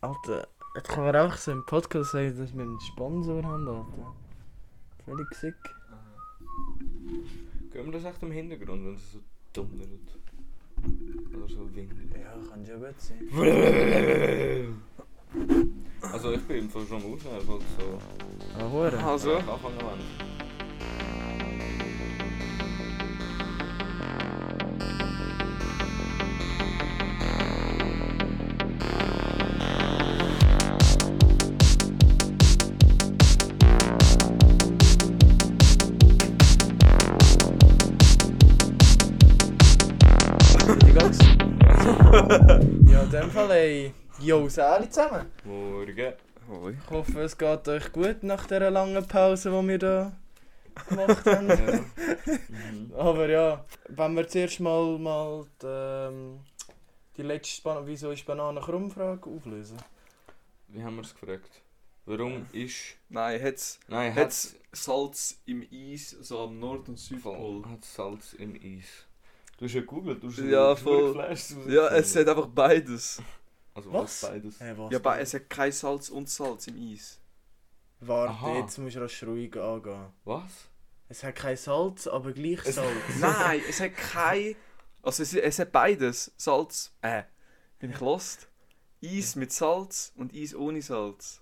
Alter, jetzt kann man einfach so im Podcast sagen, dass wir einen Sponsor haben, Alter. Völlig sick. Gehen wir das echt im Hintergrund, wenn es so donnert? Oder so windet? Ja, kann ja gut sein. Also ich bin im Fall schon Ausnehmen, falls so... Ah. Also, Anfangen wollen. Die ja, in dem Fall, ey. Yo, Sali zusammen. Morgen. hoi. Ich hoffe, es geht euch gut nach dieser langen Pause, die wir da gemacht haben. Ja. Mhm. Aber ja, wenn wir zuerst mal, mal die, ähm, die letzte Ban Wieso ist Banane krumm-Frage auflösen. Wie haben wir es gefragt? Warum ist... Nein, hat's, Nein, hat's Salz im Eis, so am Nord- und. Südpol? Hat Salz im Eis. Du hast ja gegoogelt, du hast Ja, hast voll. geflasht, Ja, es hat einfach beides. Also Was? was? Beides. Hey, was? Ja, bei, es hat kein Salz und Salz im Eis. Warte, Aha. jetzt musst du rasch ruhig angehen. Was? Es hat kein Salz, aber gleich Es- Salz. Nein, es hat kein... Also es, es hat beides. Salz... Äh, bin ich lost? Eis mit Salz und Eis ohne Salz.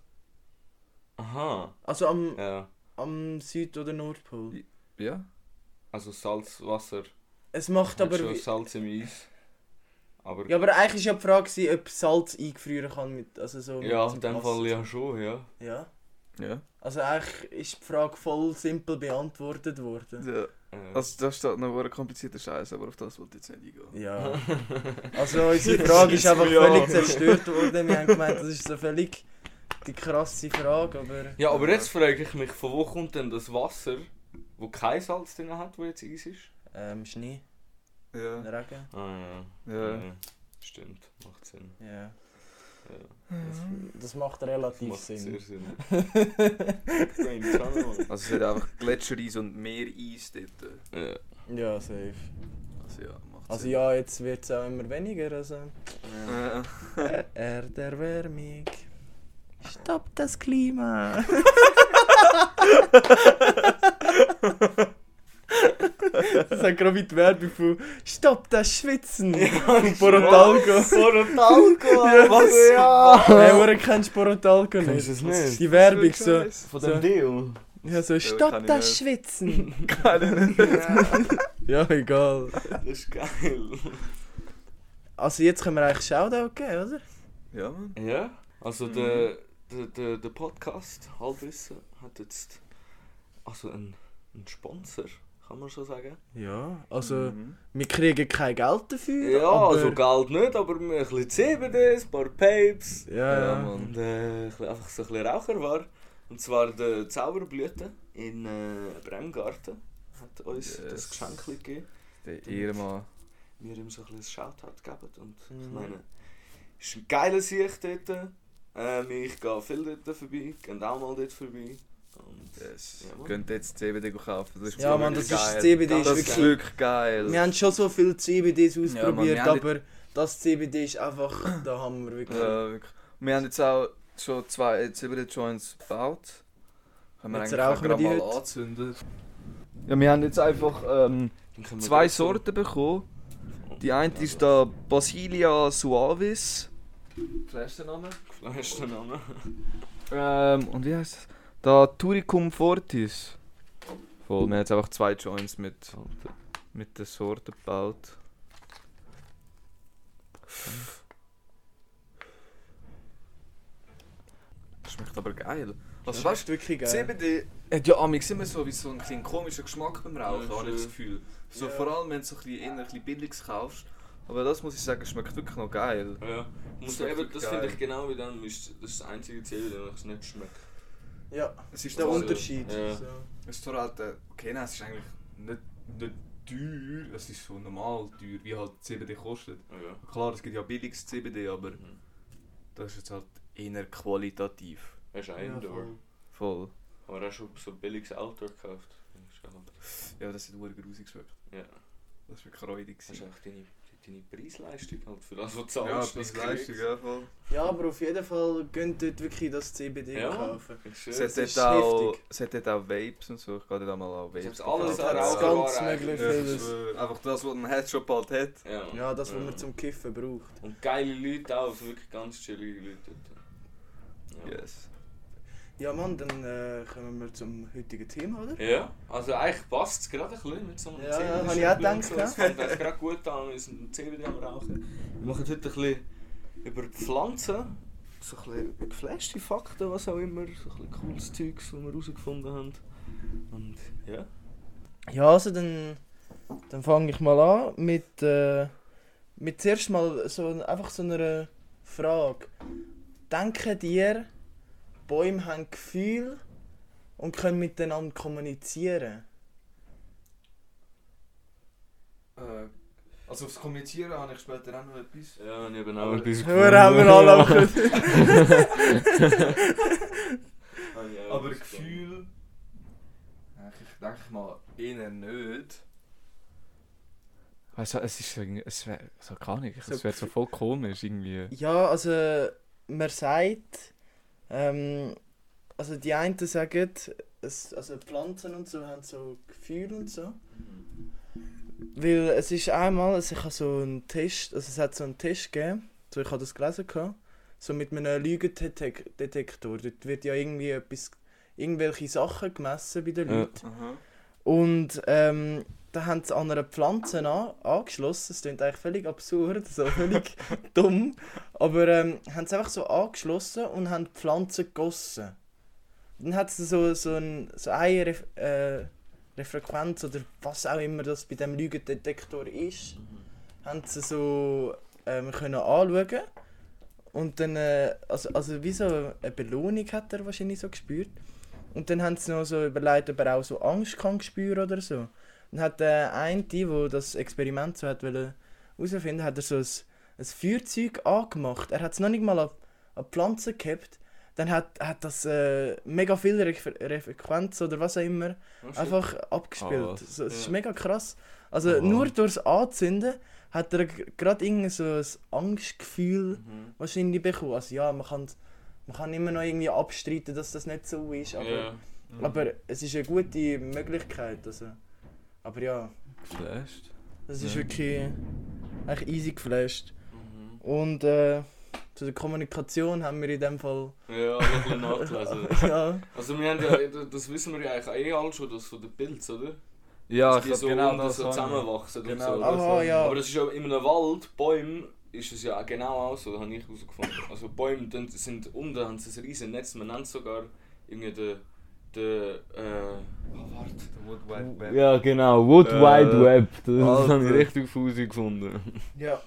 Aha. Also am, Ja. am Süd- oder Nordpol. Ja? Also Salz, Wasser. Es macht aber... schon Salz im Eis. Aber... Ja, aber eigentlich war ja die Frage, ob Salz eingefrieren kann mit... Also so mit Ja, in dem. Fall ja schon, ja. Ja. Ja. Also eigentlich ist die Frage voll simpel beantwortet worden. ja. Also da steht noch ein komplizierter Scheiß, aber auf das wollte ich jetzt nicht eingehen. Ja. Also unsere Frage ist einfach Ja. völlig zerstört worden. Wir haben gemeint, das ist so völlig die krasse Frage, aber... ja, aber jetzt frage ich mich, von wo kommt denn das Wasser, wo kein Salz drin hat, wo jetzt Eis ist? Ähm, Schnee, Ja. Regen, Ah ja. Ja. Stimmt, macht Sinn. ja. Ja. Das, das macht relativ Macht Sinn. sehr Sinn. Also es hat einfach Gletschereis und Meereis dort. Ja. Ja, safe. Also ja, macht Also Sinn. ja, jetzt wird es auch immer weniger. Also. Äh, Erderwärmung. Stopp das Klima. das hat gerade wie die Werbung von Stopp das Schwitzen. von. Porotalco, Ja, was? Ja! Hey, woher kennst du Porotalco Kennst nicht? du es nicht? Die Werbung so. Von So. dem Deal? Ja, so kann Stopp ich das nicht. Schwitzen. Ja, ja, egal. das ist geil. Also jetzt können wir eigentlich Shoutout geben, oder? Ja, Mann. Ja, also der, der, der, der Podcast Halbwissen hat jetzt also einen, einen Sponsor, kann man schon sagen. Ja, also Mhm. wir kriegen kein Geld dafür. Ja, aber... also Geld nicht, aber ein bisschen CBD, ein paar Papes Ja, Ja. Mann. und äh, einfach so ein bisschen Raucher war. Und zwar der Zauberblüte in äh, Bremgarten hat uns Yes. das Geschenk gegeben. Der Ehrenmann. Wir ihm so ein bisschen Shoutout gegeben und ich Mhm. meine, es ist ein geiler Sicht dort. Ähm, ich gehe viel dort vorbei, gehe auch mal dort vorbei. Und Yes. Ja, Mann. Könnt jetzt CBD kaufen. Das ist Ja, Mann, wirklich das ist- geil. CBD ist das wirklich- ist wirklich geil. Wir haben schon so viele CBDs ausprobiert, Ja, Mann, aber das CBD ist einfach, da haben wir wirklich. Ja, wirklich. Wir haben jetzt auch schon zwei CBD-Joints gebaut. Können wir Jetzt eigentlich auch rauchen wir gerade die mal heute. anzünden. Ja, wir haben jetzt einfach ähm, zwei Sorten bekommen. Die eine ist da Basilia suavis. Flaschenname. Fleischname. Ähm, und wie heißt das? Da Turicum fortis. Voll, wir haben jetzt einfach zwei Joints mit, mit der Sorte gebaut. Schmeckt aber geil. Also, das weißt ist wirklich geil. CBD hat ja amix immer so wie so einen kleinen komischen Geschmack beim Rauchen, Ja, habe ich das. Gefühl. So Ja. vor allem, wenn du so ein bisschen, eher ein bisschen Billiges kaufst. Aber das muss ich sagen, schmeckt wirklich noch geil. Ja. Muss Das das finde ich genau wie dann, ist das ist das einzige CBD, das nicht schmeckt. Ja, Es ist der Unterschied. Ja. So. Es ist halt, äh, okay, nein, es ist eigentlich nicht, nicht teuer, es ist so normal teuer, wie halt CBD kostet. Ja. Klar, es gibt ja billiges CBD, aber Mhm. das ist jetzt halt eher qualitativ. Das ist auch Ja, voll. Voll. Aber hast du so billiges Outdoor gekauft? Ja, das hat sehr grusig geschmeckt. Ja, Das war wirklich räudig. das ist gewesen. echt deine, deine Preisleistung halt für das, was du Ja, zahlst. bis das Leistung, kriegst. ja voll. Ja, aber auf jeden Fall gehen dort wirklich das CBD Ja. kaufen. Ich schwöre. Es hat das dort ist auch, es hat dort auch Vapes und so. Ich gehe dort auch mal an Vapes. Es hat alles Dort an ganz möglich Ja, vieles. ich schwöre. Einfach das, was ein Headshop halt hat. Ja, Ja, das, was man zum Kiffen braucht. Und geile Leute auch, also wirklich ganz chillige Leute dort. Ja. Yes. Ja, Mann, dann äh, kommen wir zum heutigen Thema, oder? Ja, also eigentlich passt es gerade ein bisschen mit so einem Ja, ja, habe ich auch und so. gedacht, Es fängt eigentlich gerade gut an, wir sind CBD am Rauchen. Wir machen heute ein bisschen über die Pflanzen, so ein bisschen geflashte Fakten, was auch immer, so ein bisschen cooles Zeugs, das wir herausgefunden haben. Und ja. Ja, also dann, dann fange ich mal an mit, äh, mit zuerst mal so, einfach so einer Frage. Denken dir, Bäume haben Gefühl und können miteinander kommunizieren? Äh, also aufs Kommunizieren habe ich später auch noch etwas. Ja, ich habe Aber- auch ein bisschen Hör, haben wir alle Können. Aber Gefühl. Ich denke mal eher nicht. Also, es ist so, irgendwie- es wäre so gar nicht, es wäre so voll komisch irgendwie. Ja, also man sagt, ähm, also die einen sagen, es, also Pflanzen und so haben so Gefühl und so. Weil es ist einmal, also ich habe so einen Test, also es hat so einen Test gegeben, so ich habe das gelesen gehabt, so mit einem Lügendetektor. Dort wird ja irgendwie etwas, irgendwelche Sachen gemessen bei den Ja. Leuten. Aha. Und ähm, da haben sie an einer Pflanze an, angeschlossen. Das klingt eigentlich völlig absurd, so völlig dumm. Aber ähm, haben sie einfach so angeschlossen und haben die Pflanze gegossen. Dann hat sie so, so, ein, so eine Ref äh, Refrequenz oder was auch immer das bei dem Lügendetektor ist, haben sie so ähm, können anschauen. Und dann, äh, also, also wie so eine Belohnung hat er wahrscheinlich so gespürt. Und dann haben sie noch so überlegt, ob er auch so Angst kann spüren oder so. Dann hat der eine, der das Experiment so hat wollte herausfinden, hat er so ein, ein Feuerzeug angemacht. Er hat es noch nicht mal an, an die Pflanze gehabt. Dann hat, hat das äh, mega viel Re Frequenz oder was auch immer einfach abgespielt. Ah, so, es ist ja. mega krass. Also Aha. nur durchs Anzünden hat er gerade irgendwie so ein Angstgefühl Mhm. wahrscheinlich bekommen. Also ja, man kann, man kann immer noch irgendwie abstreiten, dass das nicht so ist, aber, Ja. aber es ist eine gute Möglichkeit. Also. Aber ja, Geflasht. das ist Ja. wirklich eigentlich easy geflasht. Mhm. Und äh, zu der Kommunikation haben wir in dem Fall... Ja, ein bisschen nachgelesen. ja, Also wir haben ja, das wissen wir ja eigentlich eh alle schon, das von den Pilzen, oder? Ja, Dass die ich so, glaube genau das so zusammenwachsen und Genau so. das Aha, ja. Aber das ist ja in einem Wald, Bäumen, ist es ja genau auch so, das habe ich herausgefunden. Also Bäume dann sind unten, haben sie ein riesen Netz, man nennt es sogar irgendwie den, den, äh, oh, warte. The Wood Wide Web. Ja genau, Wood Äh, Wide Web, das Alter. habe ich richtig fusi gefunden. ja.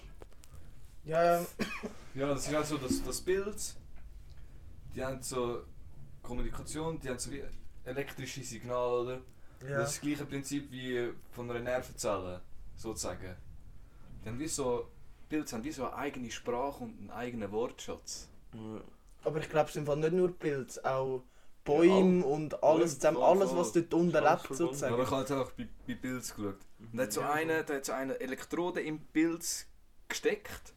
Ja, Ja, das ist halt so das, das Bild. Die haben so Kommunikation, die haben so wie elektrische Signale, oder? ja. Das ist das gleiche Prinzip wie von einer Nervenzelle, sozusagen. Die haben wie so, Pilze haben wie so eine eigene Sprache und einen eigenen Wortschatz. Aber ich glaube, es sind nicht nur Pilze, auch Bäume und alles zusammen, alles was dort unten Alles lebt sozusagen. Aber ich habe jetzt auch bei, bei Pilz geschaut. Und da hat so Ja. eine, da hat so eine Elektrode im Pilz gesteckt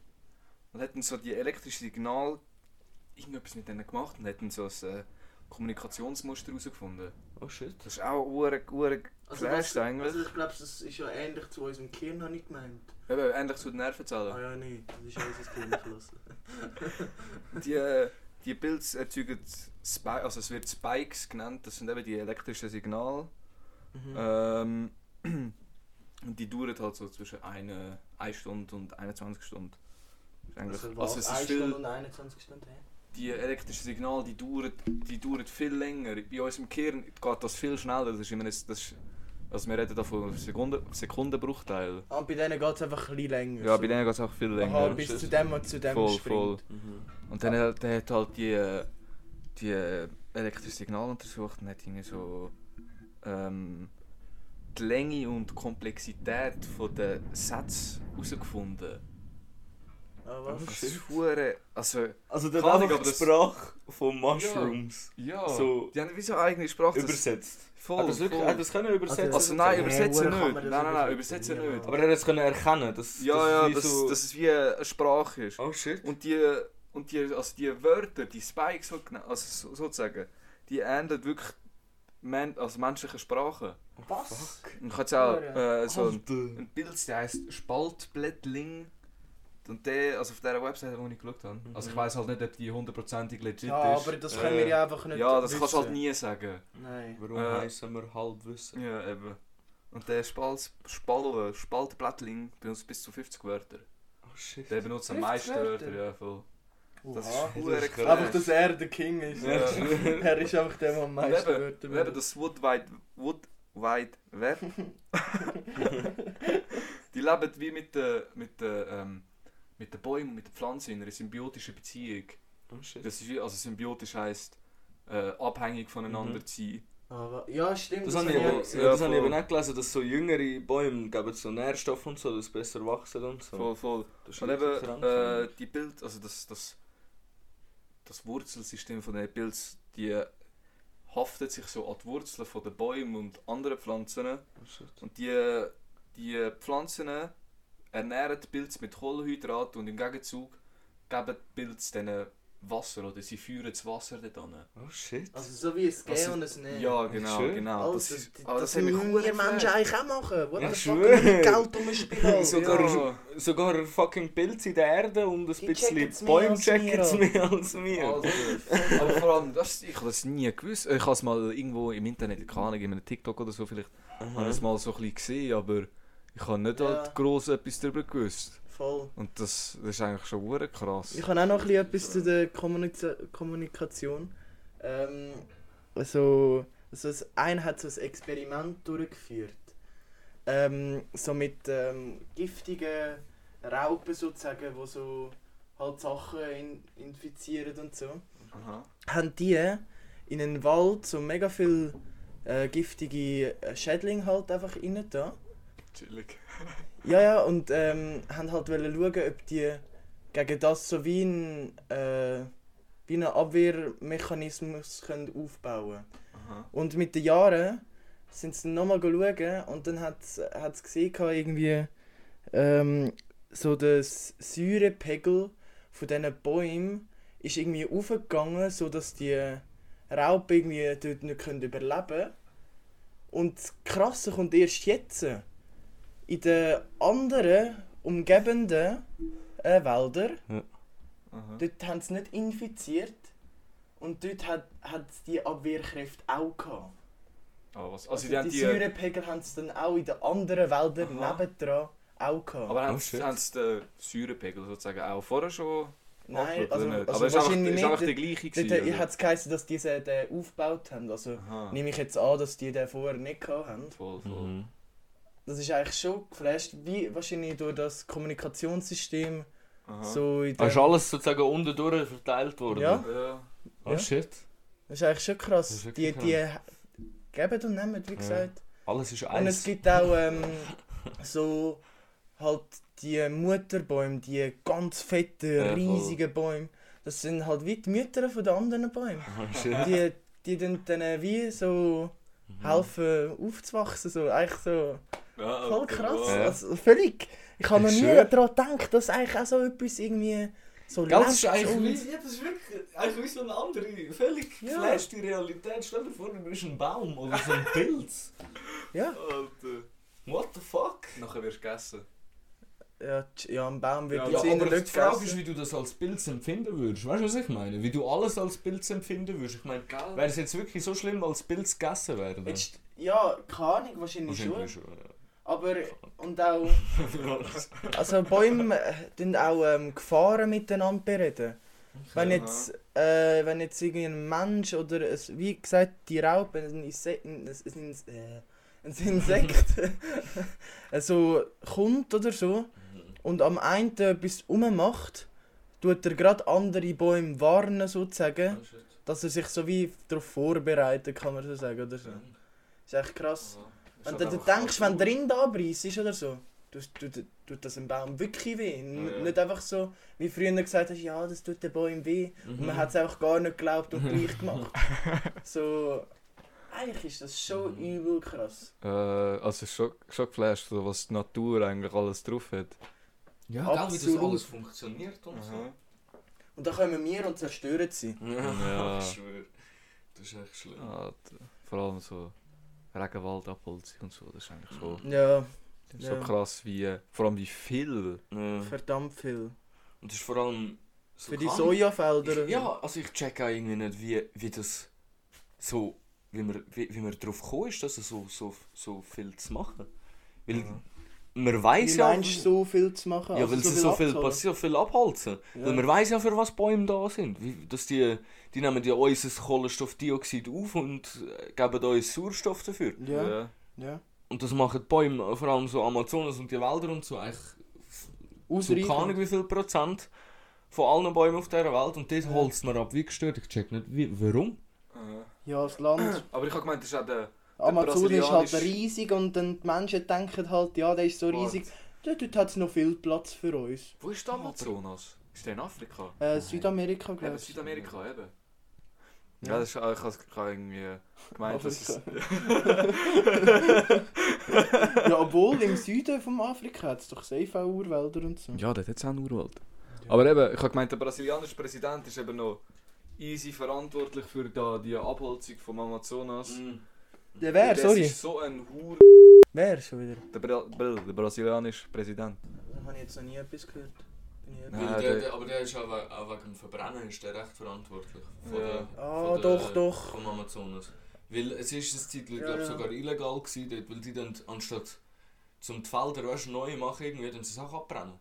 und hat dann so die elektrische Signal irgendetwas mit denen gemacht und hat dann so ein äh, Kommunikationsmuster herausgefunden. Oh shit. Das ist auch ure, ure Also, was, eigentlich. also ich glaube, das ist ja ähnlich zu unserem Gehirn, habe ich gemeint. Eben, ähnlich zu den Nervenzellen. Ah ja, nein, das ist ja unser Gehirn verlassen. Die, äh, die Pilze erzeugen Spi also es wird Spikes genannt, das sind eben die elektrischen Signale. Mhm. Ähm, und die dauern halt so zwischen 1 eine Stunde und 21 Stunden. Ist Eigentlich, also, also, es ist 1 viel, Stunde und 21 Stunden her? die elektrischen Signale die dauern, die dauern viel länger. Bei uns im Gehirn geht das viel schneller. Das ist immer ein, das ist, also wir reden da von Sekunden, Sekundenbruchteilen. Ah, bei denen geht es einfach ein bisschen länger. Ja, so. bei denen geht es auch viel länger. Aha, bis zu dem und zu dem voll, springt. voll. Mhm. Und dann hat er hat halt die, die elektrische Signale untersucht und hat irgendwie so ähm, die Länge und Komplexität von der Sätze herausgefunden. Ah, Oh, was? Das ist hure, also Also der Ahnung, aber die das- Sprache von Mushrooms ja, So- die haben wie so eine eigene Sprache. das- übersetzt. Voll, Hat er das wirklich voll. hat das können übersetzen? Also nein, Hä, übersetzen kann nicht. Nein, das nein, nein, übersetzen? Ja. nicht. aber er hat es können erkennen, dass Ja, dass ja, es wie dass, so... dass es wie eine Sprache ist. Oh shit. Und die, und die, also die Wörter, die Spikes, so, also so- sozusagen, die ähneln wirklich men also menschliche Sprache. Was? Und ich habe auch Ja, äh, so ein, ein Bild, der heisst Spaltblättling. Und der, also auf dieser Webseite, wo ich geschaut habe. Also ich weiß halt nicht, ob die hundertprozentig legit Ja, ist. aber das Äh, können wir ja einfach nicht ja, das kannst du halt wissen. nie sagen. Nein. Warum Äh, heissen wir Halbwissen? Ja, eben. Und der Spalt, Spal, Spaltblättling benutzt bis zu 50 Wörter. Oh shit. Der benutzt am 50 meisten Wörter? Ja voll. Das ist Das ist krass. Einfach, dass er der King ist. Ja. er ist einfach der, der am meisten eben, Wörter und eben das Wood Wide, Wood Wide Web. die leben wie mit den mit den, ähm, mit den Bäumen und mit den Pflanzen in einer symbiotischen Beziehung. Oh shit. Das ist wie, also symbiotisch heisst äh, abhängig voneinander Mhm. zu sein. Aber, ja, stimmt. Das, habe ich, eben, ja, das habe ich eben auch gelesen, dass so jüngere Bäume geben so Nährstoffe und so, dass sie besser wachsen und so. Voll, voll. Das ist Und eben äh, die Bild, also das, das, das Wurzelsystem von den Pilz, die haftet sich so an die Wurzeln von den Bäumen und anderen Pflanzen. Oh. Und die, die Pflanzen ernähren die Pilze mit Kohlenhydraten und im Gegenzug geben die Pilze denen Wasser oder sie führen das Wasser dort an. Oh shit. Also so wie es Also, Gehen und es Nehmen. Ja, genau, schön. genau. Also, das, ist, das, aber das, das, müssen hure wir Menschen eigentlich auch machen. What Ja, the fuck? Geld umspielen. Sogar, Ja. sogar fucking Pilze in der Erde und ein Die bisschen Bäume checken es mehr als wir. Alter. aber vor allem, das, ich habe das nie gewusst. Ich habe es mal irgendwo im Internet, keine Ahnung, in einem TikTok oder so vielleicht, habe ich es mal so ein bisschen gesehen, aber ich habe nicht Ja. halt gross etwas darüber gewusst. Voll. Und das, das ist eigentlich schon hure krass. Ich habe auch noch ein bisschen etwas zu der Kommunika Kommunikation. Ähm, also, also das eine hat so ein Experiment durchgeführt. Ähm, so mit ähm, giftigen Raupen sozusagen, die so halt Sachen in infizieren und so. Aha. haben die in einen Wald so mega viel äh, giftige äh, Schädlinge halt einfach rein da. Chillig. Ja, ja, und ähm, haben halt wollen schauen, ob die gegen das so wie ein, äh, wie einen Abwehrmechanismus können aufbauen Aha. Und mit den Jahren sind sie nochmal schauen und dann hat es gesehen, irgendwie ähm, so der Säurepegel von diesen Bäumen ist irgendwie aufgegangen, sodass die Raupen irgendwie dort nicht können überleben können. Und das Krasse kommt erst jetzt. In den anderen umgebenden äh, Wäldern, Aha. dort haben sie nicht infiziert. Und dort hat, hat es die Abwehrkräfte auch gehabt. Ah, was? Also, Also, die die, haben die, Säurepegel haben sie dann auch in den anderen Wäldern Aha. nebendran auch gehabt. aber haben Oh, haben sie den Säurepegel sozusagen auch vorher schon Nein, also, nicht? also aber es ist einfach, wahrscheinlich ist einfach der nicht. gleiche gewesen, äh, es geheißen, dass diese den aufgebaut haben. Also Aha. nehme ich jetzt an, dass die den vorher nicht gehabt haben. Voll, voll. Mhm. Das ist eigentlich schon geflasht, wie wahrscheinlich durch das Kommunikationssystem Aha. so in Ah, ist der, alles sozusagen unten durch verteilt worden? Ja. Ja. Oh Ja. shit. Das ist eigentlich schon krass. Ist die, wirklich die geben und nehmen, wie Ja. gesagt. Alles ist Und es gibt auch ähm, so halt die Mutterbäume, die ganz fetten, Ja, riesigen Bäume. Das sind halt wie die Mütter von den anderen Bäumen. Oh shit. Die, die dann denen wie so Mhm. helfen aufzuwachsen. So. Eigentlich so Ja, voll krass. ja. Ja. Also, völlig. Ich habe noch nie daran gedacht, dass eigentlich auch so etwas irgendwie so ist lebt eigentlich und- wie, ja, das ist wirklich eigentlich wie so eine andere, völlig Ja. geflashte Realität. Stell dir vor, du bist ein Baum oder so ein Pilz. Ja, Alter. What the fuck? Nachher wirst du gegessen. ja, ja, am Baum wird Ja, jetzt Ja, aber der die Frage ist, wie du das als Pilz empfinden würdest. Weißt du, was ich meine? Wie du alles als Pilz empfinden würdest. Ich meine, wäre es jetzt wirklich so schlimm, als Pilz gegessen werden? Jetzt, ja, keine Ahnung, wahrscheinlich schon. Wahrscheinlich schon. Aber, und auch, also Bäume äh, tun auch ähm, Gefahren miteinander bereden. Wenn jetzt, äh, wenn jetzt irgendein Mensch oder, es, wie gesagt, die Raupe, ein, Inse ein, ein, äh, ein Insekt, so kommt oder so und am einen etwas rummacht, tut er gerade andere Bäume warnen sozusagen, dass er sich so wie darauf vorbereitet, kann man so sagen oder so. ist echt krass. Wenn du, du denkst, wenn drin da ist oder so, tut, tut, tut das einem Baum wirklich weh. N- Ja. Nicht einfach so, wie früher gesagt hast, ja, das tut den Bäumen weh. Und Mhm. man hat es einfach gar nicht geglaubt und gleich gemacht. so, eigentlich ist das schon Mhm. übel krass. Äh, also schon, schon geflasht, so, was die Natur eigentlich alles drauf hat. Ja, gell, wie das alles funktioniert und so. Und dann kommen wir und zerstören sie. Ja. ich schwöre. Das ist echt schlimm. Ja, vor allem so Regenwald abholzen und so, das ist eigentlich schon Ja, so Ja. krass wie, äh, vor allem wie viel. Ja. verdammt viel. Und das ist vor allem... so Für die Sojafelder. Ich, ja, also ich check auch irgendwie nicht, wie, wie das so... Wie man, wie, wie man darauf gekommen ist, dass so, so, so viel zu machen. Weil man weiß ja... meinst so viel zu machen? Ja, Also weil sie so viel passiert, so viel abholzen. Ja. Weil man weiß ja, für was Bäume da sind. Wie, dass die, die nehmen ja unser Kohlenstoffdioxid auf und äh, geben uns Sauerstoff dafür. Ja, ja. Und das machen die Bäume, vor allem so Amazonas und die Wälder und so, eigentlich so keine Ahnung Ausreichend. wie viel Prozent von allen Bäumen auf dieser Welt. Und das Ja. holzt man ab wie gestört. Ich check nicht, wie, warum. Ja, das Land. Aber ich habe gemeint, das ist auch der... Amazon ist halt riesig und dann die Menschen denken halt, ja, der ist so riesig. Ja, dort hat es noch viel Platz für uns. Wo ist der Amazonas? Ist der in Afrika? Äh, Südamerika, glaube Eben, ich. Südamerika, eben. Ja, das ist, ich habe irgendwie gemeint, dass es... ja, obwohl im Süden von Afrika hat es doch safe auch Urwälder und so. Ja, der hat jetzt auch Urwald. Aber eben, ich habe gemeint, der brasilianische Präsident ist eben noch easy verantwortlich für da die Abholzung vom Amazonas. Der wer, das sorry? ist so ein Hur... Wer schon wieder? Der, Bra Bra der brasilianische Präsident. Da habe ich jetzt noch nie etwas gehört. Nein, der, der- aber der ist auch, we- auch wegen dem Verbrennen ist der recht verantwortlich. Von Ja. der, Ah, von der, doch, doch. Vom Amazonas. Weil es ist eine Zeit, ich Ja, glaube ja. sogar illegal gewesen, dort, weil die dann anstatt zum die Felder weißt, neu machen, irgendwie, dann sie Sachen abbrennen.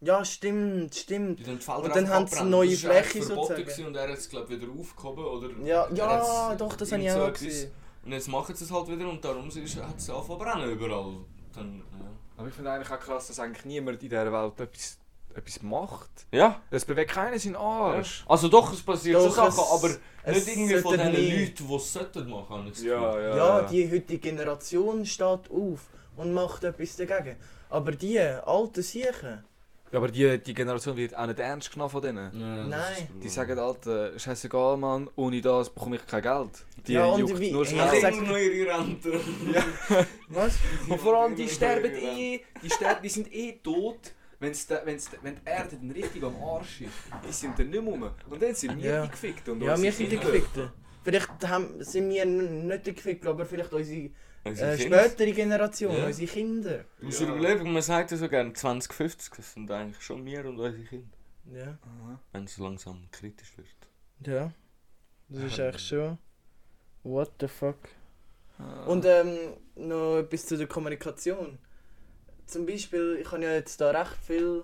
Ja, stimmt, stimmt. Die dann die Felder Und dann haben sie abbrennen. neue Das Fläche verboten sozusagen. Und er hat es glaube wieder aufgehoben oder Ja, ja, doch, das habe ich so auch gesehen. Und jetzt machen sie es halt wieder und darum ist- hat es angefangen zu brennen überall. Dann, ja. Aber ich finde eigentlich auch krass, dass eigentlich niemand in dieser Welt etwas, etwas macht. ja. Es bewegt keiner seinen Arsch. Also doch, es passiert Doch, schon es- Sachen, aber es nicht irgendwie von den nie- Leuten, die es sollten machen, Ja, ja. Ja, die heutige Generation steht auf und macht etwas dagegen. Aber die alten Siechen, Ja, aber die, die Generation wird auch nicht ernst genommen von denen. Ja, Nein. Die sagen, Alter, scheißegal, Mann, ohne das bekomme ich kein Geld. Die Ja, und juckt wie- nur Ja, ich schnell. sag- noch ihre Rente. was? Und vor allem, die sterben eh, die, sterben, die sind eh tot, wenn's de, wenn's de, wenn die Erde dann richtig am Arsch ist. Die sind dann nicht mehr rum. Und dann sind wir Ja. die gefickt. Und Ja, wir sind die. Gefickten. Vielleicht haben, sind wir nicht die Gefickten, aber vielleicht unsere äh, spätere Generation, Ja. unsere Kinder. Du musst Ja. überlegen, man sagt ja so gerne 2050, das sind eigentlich schon wir und unsere Kinder. Ja. Wenn es langsam kritisch wird. ja. Das ist eigentlich schon. What the fuck? Ah. Und ähm, noch etwas zu der Kommunikation. Zum Beispiel, ich habe ja jetzt da recht viel,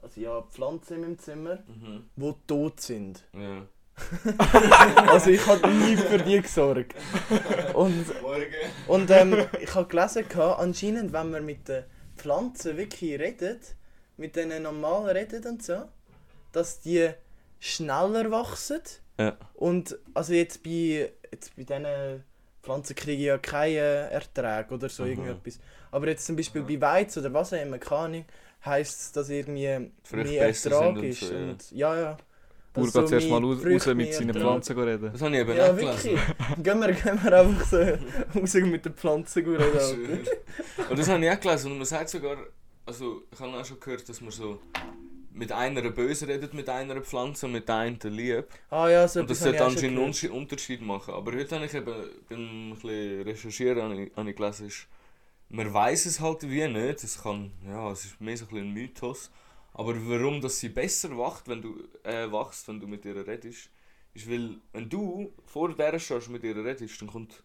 also ja, Pflanzen in meinem Zimmer, Mhm. die tot sind. Ja. Also ich habe nie für die gesorgt. Und, und ähm, ich habe gelesen, anscheinend, wenn man mit den Pflanzen wirklich redet, mit denen normal redet und so, dass die schneller wachsen. Ja. Und also jetzt bei, jetzt bei diesen Pflanzen kriege ich ja keinen Ertrag oder so Mhm. irgendetwas. Aber jetzt zum Beispiel bei Weizen oder was auch immer, keine Ahnung, heisst es, dass irgendwie mehr Ertrag sind und ist. so, ja. Und, ja, ja. Bauer geht zuerst mal raus, raus mit seinen. Pflanzen reden. Das habe ich eben Ja, nicht wirklich. gelesen. gehen, wir, gehen wir einfach so raus mit den Pflanzen reden. Und das habe ich auch gelesen. Und man sagt sogar, also ich habe auch schon gehört, dass man so mit einer böse redet, mit einer Pflanze und mit der einen lieb. Ah ja, so Und das sollte anscheinend einen. Unterschied- machen. Aber heute habe ich eben, beim ein bisschen recherchieren, habe ich, habe ich gelesen, ist, man weiß es halt wie nicht. Es kann, ja, es ist mehr so ein, bisschen ein Mythos. Aber warum dass sie besser wacht, wenn du, äh, wachst, wenn du mit ihr redest, ist, weil wenn du vor der stehst und mit ihr redest, dann kommt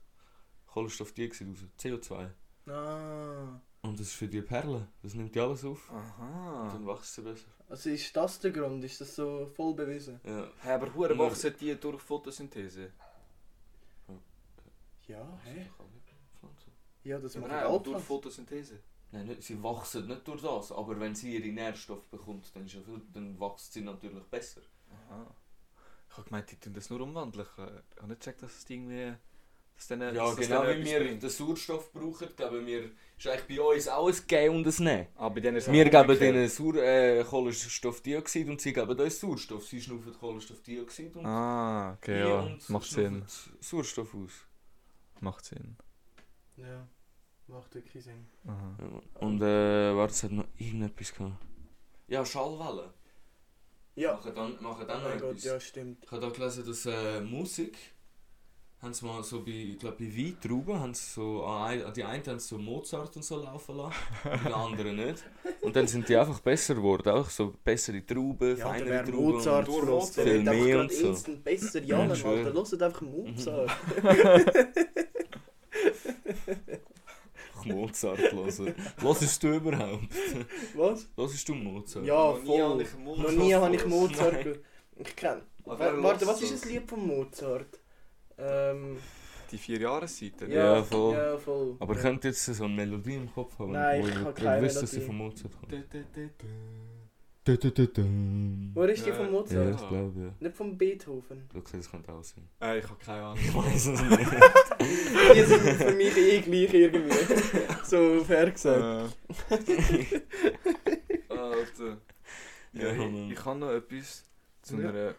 Kohlenstoffdioxid raus, CO2. Ah, Und das ist für die Perle. Das nimmt die alles auf. Und Aha. dann wächst sie besser. also ist das der Grund? Ist das so voll bewiesen? Ja. Hey, aber hure wachsen die durch Photosynthese? Ja, hä? Pflanzen. Ja, das Ja, macht nein, auch durch. Photosynthese. Nein, nicht, sie wachsen nicht durch das, aber wenn sie ihre Nährstoffe bekommt, dann, ist ja viel, dann wächst sie natürlich besser. Aha. Ich habe gemeint, die tun das nur umwandeln. Ich habe nicht gecheckt, dass es irgendwie... Was denen- Ja, dass das genau wie wir bringt. den Sauerstoff brauchen, geben wir, ist eigentlich bei uns auch ein Geben und ein Nehmen. Ah, bei denen ist es Wir geben denen Sauer, äh, Kohlenstoffdioxid und sie geben uns Sauerstoff. Sie schnaufen Kohlenstoffdioxid und Ah, okay, wir ja. und Macht Sinn. Sauerstoff aus. Macht Sinn. Ja, macht wirklich Sinn. Aha. Und äh, warte, es hat noch irgendetwas gehabt. Ja, Schallwellen. Ja. Machen dann, machen Oh dann mein noch Gott, etwas. ja, stimmt. Ich habe da gelesen, dass äh, Musik haben sie mal so bei, ich glaube bei Weintrauben haben sie so, an die einen haben sie so Mozart und so laufen lassen, und die anderen nicht. Und dann sind die einfach besser geworden, auch so bessere Trauben, Ja, feinere Trauben. Mozart und los. Der viel mehr und so. instant besser. Ja, schwör. Alter, hört einfach Mozart. Ach, Mozart hören. Hörst du überhaupt? Was? Hörst du Mozart? Ja, Noch nie voll. habe ich Mozart Noch nie habe ich gehört. Mozart gehört. Ich kenn. Aber Wa- wer Warte, was ist das? Lied von Mozart? Ähm, Die vier Jahreszeiten. Ja. Ja, voll. Ja, voll. Aber ihr könnt jetzt so eine Melodie im Kopf haben, Nein, wo ich ihr habe ihr keine wisst, dass sie Melodie. von Mozart kommt. Wo ist die Ja. von Ja, Mozart? ich glaube ja. Nicht von Beethoven. Du siehst, es könnte auch sein. Äh, ich habe keine Ahnung. Ich weiß es nicht. Die sind für mich eh gleich irgendwie. so fair gesagt. Äh. Alter. Ja, Ja, ich, ich habe noch etwas zu Ja. einer.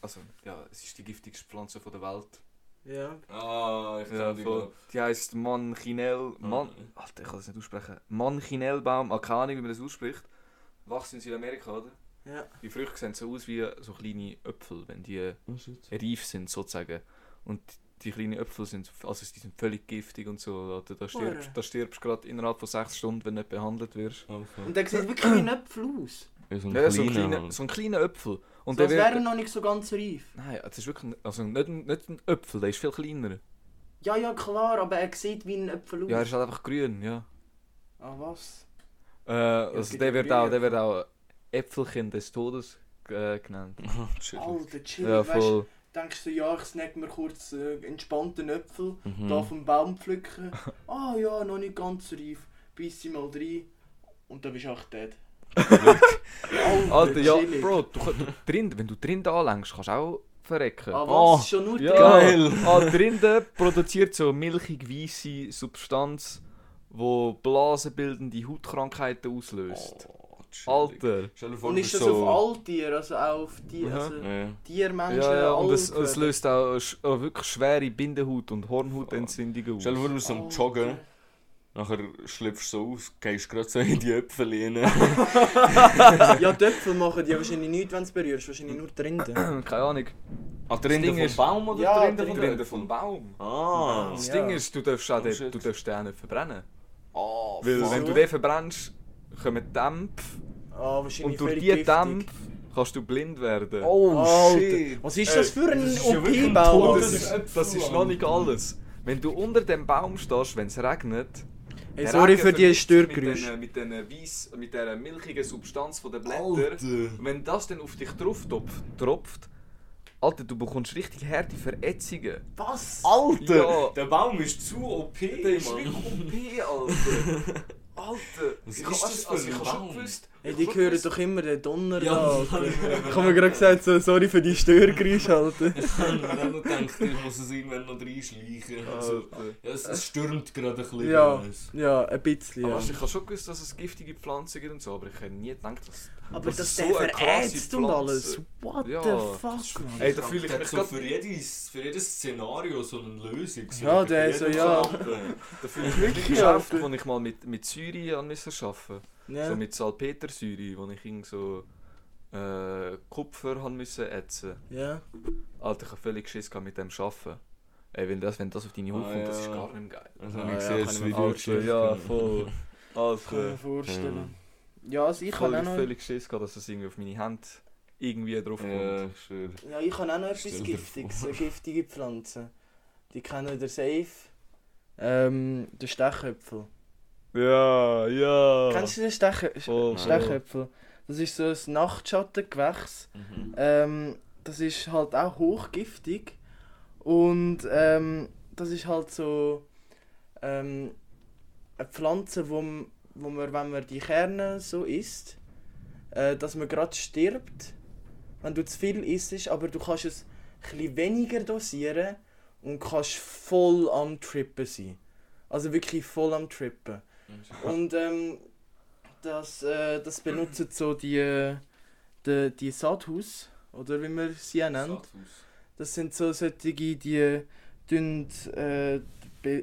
Also, ja, es ist die giftigste Pflanze von der Welt. Ja. Ah, ich Ja, voll. Die heisst Manchinell. Man, Ah. Alter, ich kann das nicht aussprechen. Manchinellbaum. Ah, keine Ahnung, wie man das ausspricht. Wächst in Südamerika, oder? Ja. Die Früchte sehen so aus wie so kleine Äpfel, wenn die Oh reif sind, sozusagen. Und die kleinen Äpfel sind, also die sind völlig giftig und so. Da stirbst, da stirbst du gerade innerhalb von sechs Stunden, wenn du nicht behandelt wirst. Also, Und der sieht wirklich wie ein Äpfel aus. ja, so ein Ja, so ein kleiner so ein kleiner Äpfel. Und so, der wäre noch nicht so ganz reif. Nein, das ist wirklich ein- also nicht, ein, nicht ein Äpfel, der ist viel kleiner. Ja, ja, klar, aber er sieht wie ein Äpfel aus. Ja, er ist halt einfach grün, ja. Ah, was? Äh, also der ja wird, auch, der wird auch Äpfelkind des Todes äh, genannt. Chill. Alter, chill. Ja, weißt, voll. denkst du, ja, ich snack mir kurz äh, entspannten Äpfel, Mhm. da vom Baum pflücken. ah ja, noch nicht ganz reif. Biss sie mal rein. Und dann bist du auch dead. Alter, ja, chillig. Bro, du, du, drin, wenn du drin anlängst, kannst du auch verrecken. Ah, was? Oh, Schon nur Ja, Geil. Ah, Rinde produziert so milchig weiße Substanz, wo blasenbildende Hautkrankheiten auslöst. Oh. Alter. Vor, Und ist das so... auf Alltier, also auch auf die, also Ja. Tiermenschen, Ja, ja, und es, es löst auch sch- äh, wirklich schwere Bindehaut- und Hornhautentzündungen aus. Stell dir vor, du bist so am. Joggen, nachher schlüpfst du so aus, gehst gerade so in die Äpfel rein. Ja, die Äpfel machen die wahrscheinlich nichts, wenn du es berührst, wahrscheinlich nur die Rinde. Keine Ahnung. Ah, die Rinde vom Baum oder Ja, die Rinde vom Baum. Ah. Das Ja. Ding ist, du darfst, auch Oh, den, du darfst den auch nicht verbrennen. Oh, Weil wenn du den verbrennst, kommen Dämpfe wahrscheinlich und durch völlig die giftig. Dämpfe kannst du blind werden. Oh, Alter, shit. Was ist das für ein OP-Baum? Das ist, das ist noch nicht alles. Wenn du unter dem Baum stehst, wenn es regnet, Hey, der sorry für die Störgeräusche. Mit dieser mit den weiss, mit dieser milchigen Substanz von den Blättern. Alter. Wenn das dann auf dich drauf tropft, tropft, Alter, du bekommst richtig harte Verätzungen. Was? Alter, Ja. der Baum ist zu OP, Der ist Mann. wirklich OP, Alter. Alter, Was ich ist das für also, ein ich schon Baum? gewusst. Hey, ich die hören doch immer den Donner Ja, da. Alter. Ich habe mir gerade gesagt, so, sorry für die Störgeräusche, Alter. Ich habe mir auch noch gedacht, ich muss es irgendwann noch reinschleichen. Also, Alter. ja, es, es stürmt gerade ein bisschen. Ja, ja, ein bisschen, Aber ja. ich habe schon gewusst, dass es giftige Pflanzen gibt und so, aber ich hätte nie gedacht, dass... Aber das das ist der so krasse verätzt und alles. What Ja, the fuck, man? Ey, da fühle ich Der mich so für jedes, für jedes Szenario so eine Lösung. So Ja, der so, ja. Da fühle ich mich geschafft, Alter. wo ich mal mit, mit Säure an müssen arbeiten Ja. So mit Salpetersäure, wo ich irgend so äh, Kupfer han müssen ätzen. ja. Alter, ich habe völlig Schiss gehabt mit dem Arbeiten. Ey, wenn das, wenn das auf deine Haut Ah, kommt, das ist ja. gar nicht geil. Also, Ah, ich ja, sehe das Video. Ja, voll. Kann ich mir Alter, vorstellen. Ja, also ich auch noch... völlig Schiss gehabt, dass das irgendwie auf meine Hände irgendwie drauf kommt. Ja, ich schwöre. Ja, ich habe auch noch etwas Giftiges, so giftige Pflanzen. Die kennen der safe. Ähm, der Stechöpfel. Ja, ja. Kennst du den Stech Stechöpfel? Das ist so ein Nachtschattengewächs. Mhm. Ähm, das ist halt auch hochgiftig. Und ähm, das ist halt so ähm, eine Pflanze, wo, m- wo man, wenn man die Kerne so isst, äh, dass man gerade stirbt, wenn du zu viel isst, aber du kannst es ein weniger dosieren und kannst voll am Trippen sein. Also wirklich voll am Trippen. Und ähm, das, äh, das benutzen so die, äh, die, die Sadhus, oder wie man sie auch nennt. Das sind so solche, die tun, äh,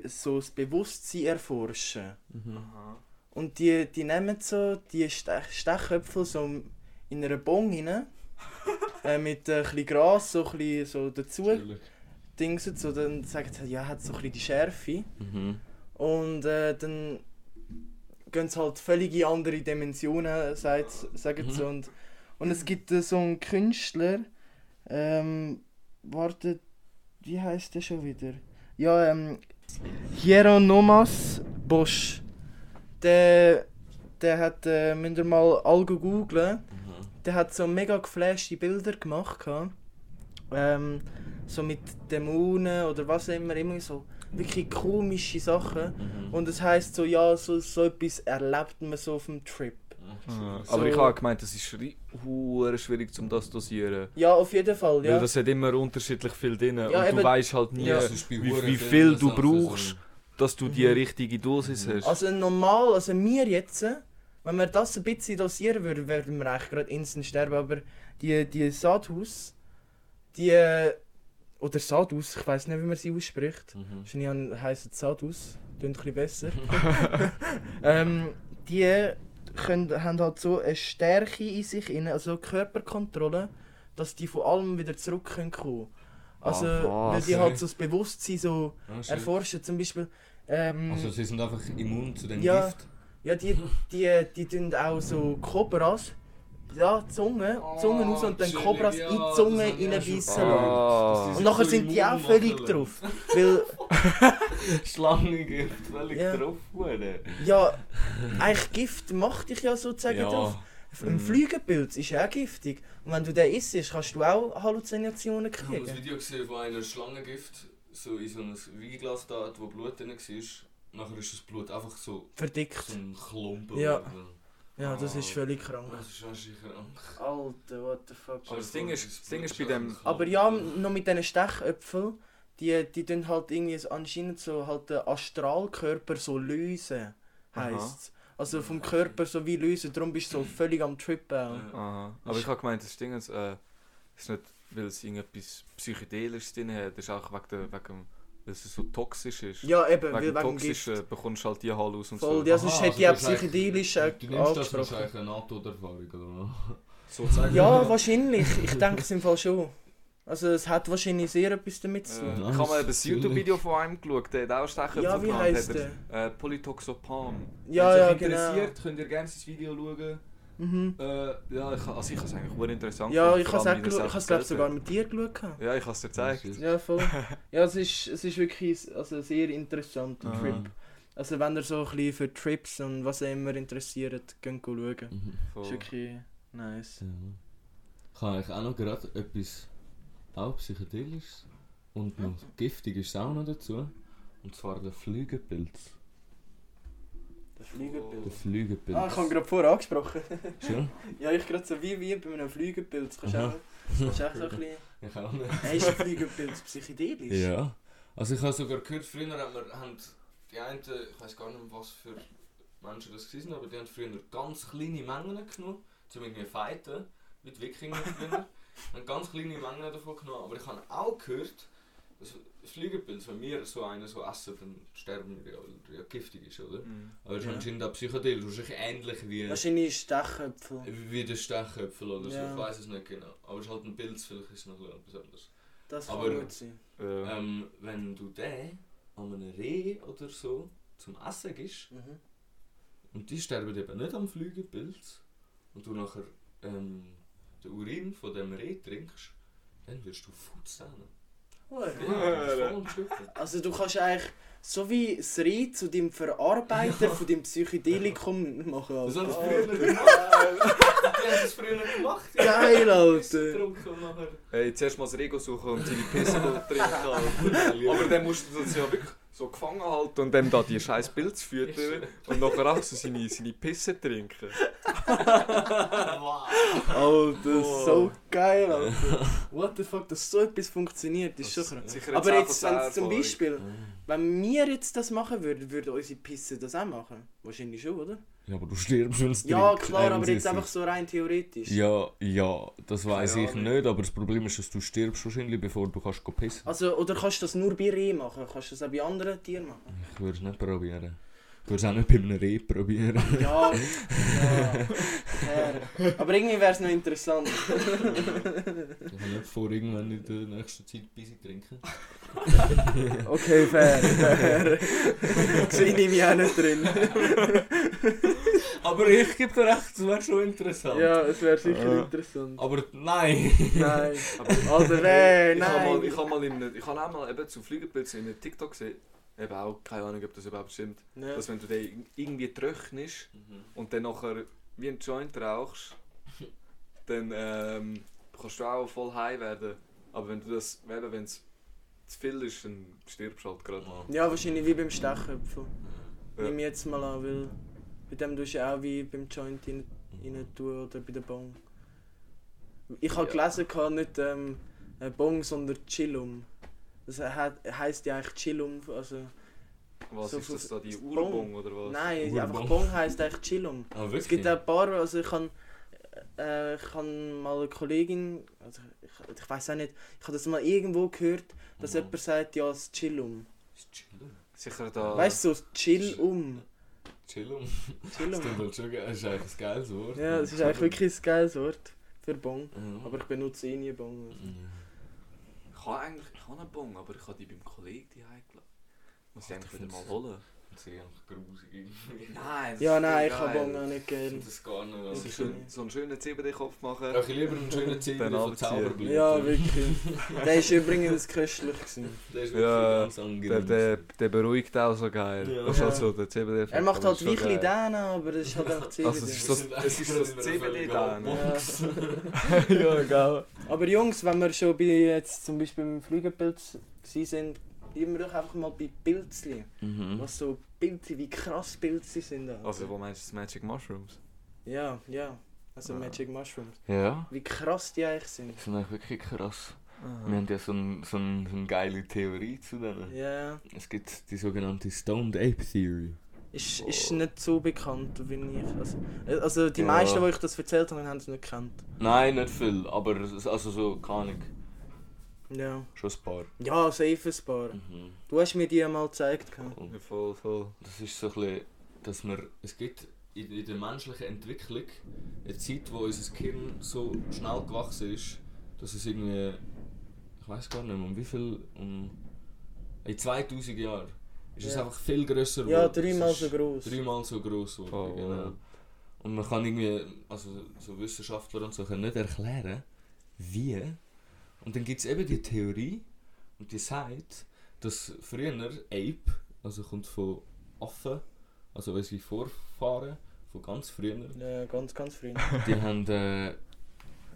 so das Bewusstsein erforschen. Mhm. Und die, die nehmen so die Stech Stechköpfe so in einer Bon rein. äh, mit ein bisschen Gras so, ein bisschen so dazu Natürlich. dingsen, so dann sagen sie, ja, hat so ein bisschen die Schärfe. Mhm. Und äh, dann gehen sie halt völlig in andere Dimensionen, sagt, sagen sie. Mhm. Und, und es gibt äh, so einen Künstler, ähm, warte, wie heißt der schon wieder? Ja, ähm, Hieronymus Bosch. Der, der hat, äh, müsst ihr mal Algo googlen, Mhm. der hat so mega geflashte Bilder gemacht. Ähm, so mit Dämonen oder was auch immer, immer so wirklich komische Sachen. Mhm. Und es heisst so, ja, so, so etwas erlebt man so auf dem Trip. Mhm. So- Aber ich habe gemeint, es ist schwierig, um das zu dosieren. Ja, auf jeden Fall, Weil ja. das hat immer unterschiedlich viel drin. Ja, und du weißt halt nie, Ja. Das wie, wie viel du brauchst, dass du die Mhm. richtige Dosis hast. Also normal, also wir jetzt, wenn wir das ein bisschen dosieren würden, würden wir eigentlich gerade instant sterben, aber die, die Sadhus, die, oder Sadhus, ich weiß nicht, wie man sie ausspricht, Mhm. wahrscheinlich heißen Sadhus, klingt ein bisschen besser. ähm, die können, haben halt so eine Stärke in sich, also Körperkontrolle, dass die von allem wieder zurück können kommen. Also, Ah, weil die halt so das Bewusstsein so Ah, erforschen, zum Beispiel. Ähm, Also sie sind einfach immun zu dem Ja. Gift. ja, die, die, die tun auch so Kobras, ja, die Zunge, die Zunge raus und dann Kobras in die Zunge reinbeissen lassen. Ah. Und nachher sind die auch völlig drauf. Weil, Schlangengift, völlig Ja. drauf. Huren. ja, eigentlich Gift macht dich ja sozusagen Ja. drauf. Ein Flügelpilz ist auch giftig. Und wenn du den isst, kannst du auch Halluzinationen Ich habe ein kriegen. Video gesehen von einer Schlangengift, so in so ein Weinglas da, wo Blut drin war. Nachher ist das Blut einfach so, Verdickt. so ein Klumpen. Ja. Ja, das ist Ah. völlig krank. Das ist wahrscheinlich krank. Alter, what the fuck. Aber das Ding ist- das Ding ist bei dem- Aber ja, noch mit diesen Stechöpfeln, die, die tun halt irgendwie so anscheinend so halt den Astralkörper so lösen, heisst Also vom Körper so wie lösen, darum bist du so völlig am Trippen. Aha. Aber ich habe gemeint, das Ding ist, äh, ist nicht, weil es irgendetwas Psychedelisches drin hat, das ist auch wegen, der, wegen weil es so toxisch ist. Ja, eben, wegen wegen Gift. Toxischen bekommst du halt die Hallus und Voll, so. ja, sonst Aha, hätte ich auch also das ist psychedelisch Du äh, nimmst das wahrscheinlich eine NATO-Erfahrung, oder? Sozusagen. Ja, wahrscheinlich. Ich denke es im Fall schon. Also es hat wahrscheinlich sehr etwas damit zu Äh, tun. ich habe mal eben ein YouTube-Video von einem geschaut, der hat auch Stechköpfe Ja, wie genannt, heisst hat er, Äh, Polytoxopam. Ja, Wenn ja, euch genau. interessiert, könnt ihr gerne sein Video schauen. Mhm. Äh, ja, ich, also ich habe es eigentlich sehr interessant Ja, gefunden, ich habe es glaube sogar mit dir geschaut. Ja, ich habe es dir gezeigt. Ja, voll. Ja, es ist, es ist wirklich also ein sehr interessanter Aha. Trip. Also wenn ihr so ein bisschen für Trips und was auch immer interessiert, könnt schauen. Mhm. Voll. ist wirklich nice. Ja. Ich habe eigentlich auch noch gerade etwas auch psychedelisches und noch giftiges auch noch dazu. Und zwar der Flügelpilz. Der Der Flügelpilz. Flügelpilz. Ah, ich habe gerade vorher angesprochen. Schon? ja, ich gerade so wie, wie bei einem Flügelpilz. Kannst du auch, kannst auch so ein bisschen... Ich auch nicht. Hey, ist ein Flügelpilz psychedelisch? Ja. Also ich habe sogar gehört, früher haben, wir, haben die einen, ich weiß gar nicht was für Menschen das waren, aber die haben früher ganz kleine Mengen genommen, zum irgendwie fighten, wie die Wikinger früher. haben ganz kleine Mengen davon genommen, aber ich habe auch gehört, dass Flügelpilz, wenn wir so einen so essen, dann sterben wir ja, weil er ja giftig ist, oder? Mhm. Aber es ist Ja. anscheinend auch psychedelisch, wahrscheinlich ähnlich wie, Wahrscheinlich Stechköpfe. wie der Stechköpfel oder so, Ja. ich weiß es nicht genau. Aber es ist halt ein Pilz, vielleicht ist es noch etwas anderes. Das kann Aber- gut sein. Äh, Ähm, wenn du den an einem Reh oder so zum Essen gibst Mhm. und die sterben eben nicht am Flügelpilz und du nachher ähm, den Urin von dem Reh trinkst, dann wirst du Futzähne. Ja, ja. Also du kannst eigentlich so wie das Reh zu dem Verarbeiter von dem Psychedelikum machen. Das haben sie früher gemacht. Die haben das früher gemacht. ja. Geil, Alter. hey, zuerst mal das Rego suchen und seine Pisse trinken. Aber dann musst du das ja wirklich so gefangen halten und dem da die scheiß Pilze füttern und nachher auch so seine, seine Pisse trinken. Oh, das ist so geil, Alter. What the fuck, dass so etwas funktioniert, ist schon krass. Sicher Aber jetzt, wenn zum. Beispiel, wenn wir jetzt das machen würden, würden unsere Pisse das auch machen? Wahrscheinlich schon, oder? Ja, aber du stirbst, wenn es Ja, trinkt. klar, Äh, aber jetzt einfach so rein theoretisch. Ja, ja, das weiß ich nicht, aber das Problem ist, dass du stirbst wahrscheinlich, bevor du kannst pissen. Also, oder kannst du das nur bei Reh machen? Kannst du das auch bei anderen Tieren machen? Ich würde es nicht probieren. Ich würde es auch nicht bei einem Reh probieren. Ja, ja. fair. Aber irgendwie wäre es noch interessant. Ich habe nicht vor, irgendwann in der nächsten Zeit Pisse trinken. Okay, fair, fair. Sehe ich mich auch nicht drin. Aber ich gebe dir recht, das wäre schon interessant. Ja, es wäre sicher Ja. interessant. Aber nein. Nein. Aber Alter, nee, ich habe mal, nein. ich habe mal, in ich habe auch mal eben zu Flügelpilzen in einem TikTok gesehen. Eben auch, keine Ahnung, ob das überhaupt stimmt. Ja. Dass wenn du den irgendwie trocknest und dann nachher wie ein Joint rauchst, dann ähm, kannst du auch voll high werden. Aber wenn du das, eben, wenn es zu viel ist, dann stirbst du halt gerade. Ja, wahrscheinlich wie beim Stechköpfen. Ja. Nimm ich jetzt mal an, weil bei dem tust du ja auch wie beim Joint rein, rein tun oder bei der Bong. Ich habe Ja. gelesen, gehabt, nicht ähm, äh, Bong, sondern Chillum. Das he heisst ja eigentlich Chillum, also... Was So ist das da, die Bong. Urbong oder was? Nein, Urbong. einfach Bong heisst eigentlich Chillum. Ah, Es gibt auch ein paar, also ich kann, äh, ich kann mal eine Kollegin, also ich, ich weiß auch nicht, ich habe das mal irgendwo gehört, dass Mhm. jemand sagt, ja, das Chillum. Das ist chillen. Sicher da. Weißt du, so Chill-um. Chillum. Das Chillum. halt schon geil. Das ist eigentlich ein geiles Wort. Ja, das ist eigentlich wirklich ein geiles Wort für Bong. Ja. Aber ich benutze eh nie Bong. Ja. Ich habe eigentlich ich habe einen Bon, aber ich habe die beim Kollegen die heimgelassen. Muss ich eigentlich wieder mal holen. Das ist einfach grusig irgendwie. Nein, Ja, nein, ich habe Bong auch nicht finde das gar nicht. So, Also, schön, so einen schönen CBD-Kopf machen. ja, ich lieber einen schönen. Zauberblüten. Ja, wirklich. Der war übrigens köstlich. Gewesen. Der ist Ja, wirklich ganz angenehm. Der, der, der beruhigt auch so geil. Ja. Das ist halt Ja. so, der CBD. Er macht halt wirklich den, aber das ist halt einfach CBD. Also, es ist so- es ist so das CBD da, ne? Ja. ja, geil. Aber Jungs, wenn wir schon bei jetzt zum Beispiel beim Flügelpilz gewesen sind, wir doch einfach mal bei Pilzli. Mhm. Was so Pilze, wie krass Pilze sind. Alter. Also, wo meinst du das Magic Mushrooms? Ja, ja. Also Ja. Magic Mushrooms. Ja, Wie krass die eigentlich sind. das ist eigentlich wirklich krass. Wir haben ja so, ein, so, ein, so eine geile Theorie zu denen. Ja. Es gibt die sogenannte Stoned Ape Theory. Ist, ist nicht so bekannt wie ich. Also, also die Ja. meisten, die ich das erzählt habe, haben es nicht gekannt. Nein, nicht viel, aber also so, keine Ahnung, Ja. schon ein paar. Ja, safe ein paar. Mhm. Du hast mir die mal gezeigt. Und Ja, voll, voll. Das ist so ein bisschen, dass wir, es gibt in, in der menschlichen Entwicklung eine Zeit, wo unser Gehirn so schnell gewachsen ist, dass es irgendwie, ich weiß gar nicht mehr, um wie viel, um, in 2000 Jahren ist es Ja. einfach viel grösser Ja, geworden. dreimal Es so ist groß. Dreimal so groß geworden, Oh, genau. Und man kann irgendwie, also so Wissenschaftler und so können nicht erklären, wie. Und dann gibt es eben die Theorie, und die sagt, dass früher Ape, also kommt von Affen, also unsere Vorfahren, von ganz früher, Ja, ganz, ganz früh. die haben äh,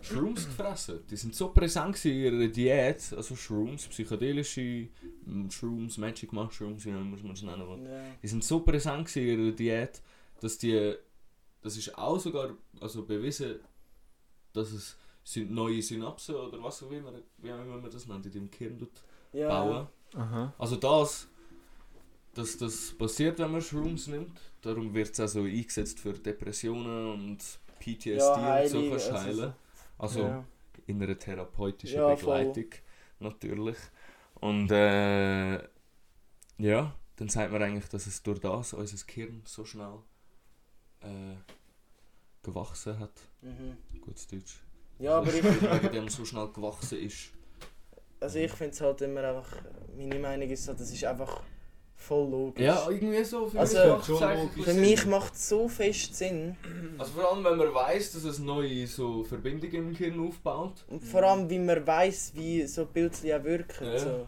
Shrooms gefressen. Die sind so präsent in ihrer Diät, also Shrooms, psychedelische mm, Shrooms, Magic Mushrooms, wie muss man es nennen will. Ja. Die sind so präsent in ihrer Diät, dass die, das ist auch sogar also bewiesen, dass es syn- neue Synapsen oder was auch immer, wie auch immer man das nennt, in deinem Gehirn tut Ja. bauen. Aha. Also das, dass das passiert, wenn man Shrooms nimmt. Darum wird es auch so eingesetzt für Depressionen und PTSD Ja, und so du also heilen. Also ja. in einer therapeutischen Ja, voll. Begleitung natürlich. Und äh, ja, dann sagt man eigentlich, dass es durch das unser Gehirn so schnell äh, gewachsen hat. Mhm. Gutes Deutsch. Ja, aber ich, Wegen dem so schnell gewachsen ist. also ich finde es halt immer einfach, meine Meinung ist, halt, das ist einfach voll logisch. Ja, irgendwie so. Für Also, mich schon logisch. Für mich macht es so fest Sinn. Also vor allem, wenn man weiß, dass es neue so Verbindungen im Gehirn aufbaut. Und vor allem, wie man weiß, wie so Pilze auch wirken. Ja. So.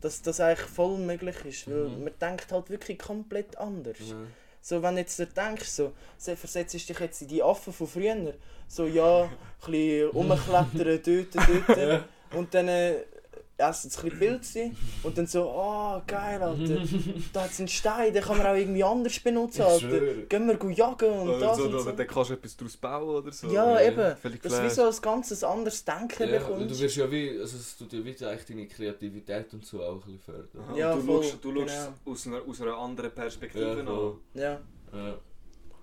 Dass das eigentlich voll möglich ist. Weil Mhm. man denkt halt wirklich komplett anders. Ja. So, wenn jetzt du denkst, so, se- versetzt dich jetzt in die Affen von früher. So, ja, ein bisschen rumklettern, dort, dort. Und dann äh, essen jetzt ein bisschen Pilze und dann so, oh geil, Alter, da hat es einen Stein, den kann man auch irgendwie anders benutzen, Alter. Gehen wir go jagen und Oder das so, und so. oder dann kannst du etwas daraus bauen oder so. Ja, Oder eben. Dass du wie so ein ganzes anderes Denken Ja, und du bekommst. wirst ja wie, also es tut ja wie eigentlich deine Kreativität und so auch ein bisschen fördern. Aha, Ja, und du voll, schaust, du schaust genau. aus, einer, aus einer anderen Perspektive Ja, an. Ja. Ja.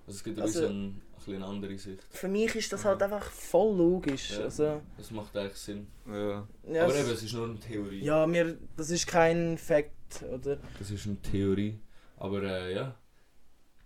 Also es gibt ja Also- ein bisschen eine andere Sicht. Für mich ist das halt einfach voll logisch. Ja. Also, Das macht eigentlich Sinn. Ja. ja, Aber es- eben, es ist nur eine Theorie. ja, mir, das ist kein Fact, oder? Das ist eine Theorie. Aber äh, ja.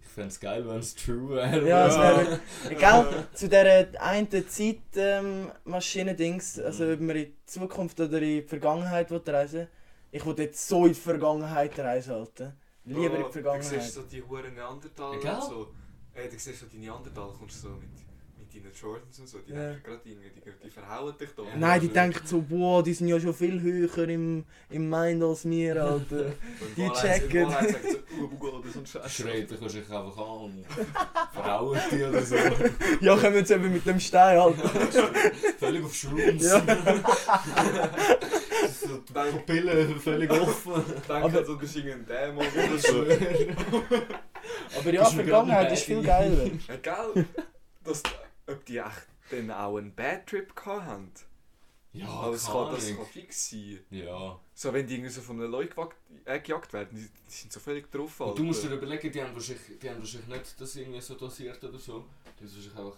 Ich fände es geil, wenn es true wäre. Ja, es wäre. Egal, zu dieser einen Zeitmaschine-Dings, also ob man in die Zukunft oder in die Vergangenheit will reisen Ich will jetzt so in die Vergangenheit reisen, Alter. Lieber in die Du siehst Vergangenheit. so die Huren Neandertaler Egal. und so. Ey, du siehst so die Neandertaler, kommst du so mit deinen Jordans und so. Die Ja. denken gerade irgendwie, die, die verhauen dich da. Nein, die denken so, boah, die sind ja schon viel höher im, im Mind als wir, Alter. Und die checken. Wahrheit sagen sie so, uh, Google oder so ein Scheiß. Schreit, dann kannst du dich einfach an und verhauen die oder so. ja, kommen jetzt eben mit dem Stein, Alter. völlig auf Shrooms. Ja. so die Pupillen völlig offen. Denken also, du bist irgendein Dämon oder so. Aber ja, du Vergangenheit ist viel geiler. Ja, gell? Ob die echt dann auch einen Bad Trip gehabt haben. Ja, Aber das keine kann, das kann fix sein. Ja. So, wenn die irgendwie so von einem Leuten gewagt- äh, gejagt werden, die, die sind so völlig drauf. Und du musst dir Alter. überlegen, die haben, wahrscheinlich, die haben wahrscheinlich nicht das irgendwie so dosiert oder so. Die haben es wahrscheinlich einfach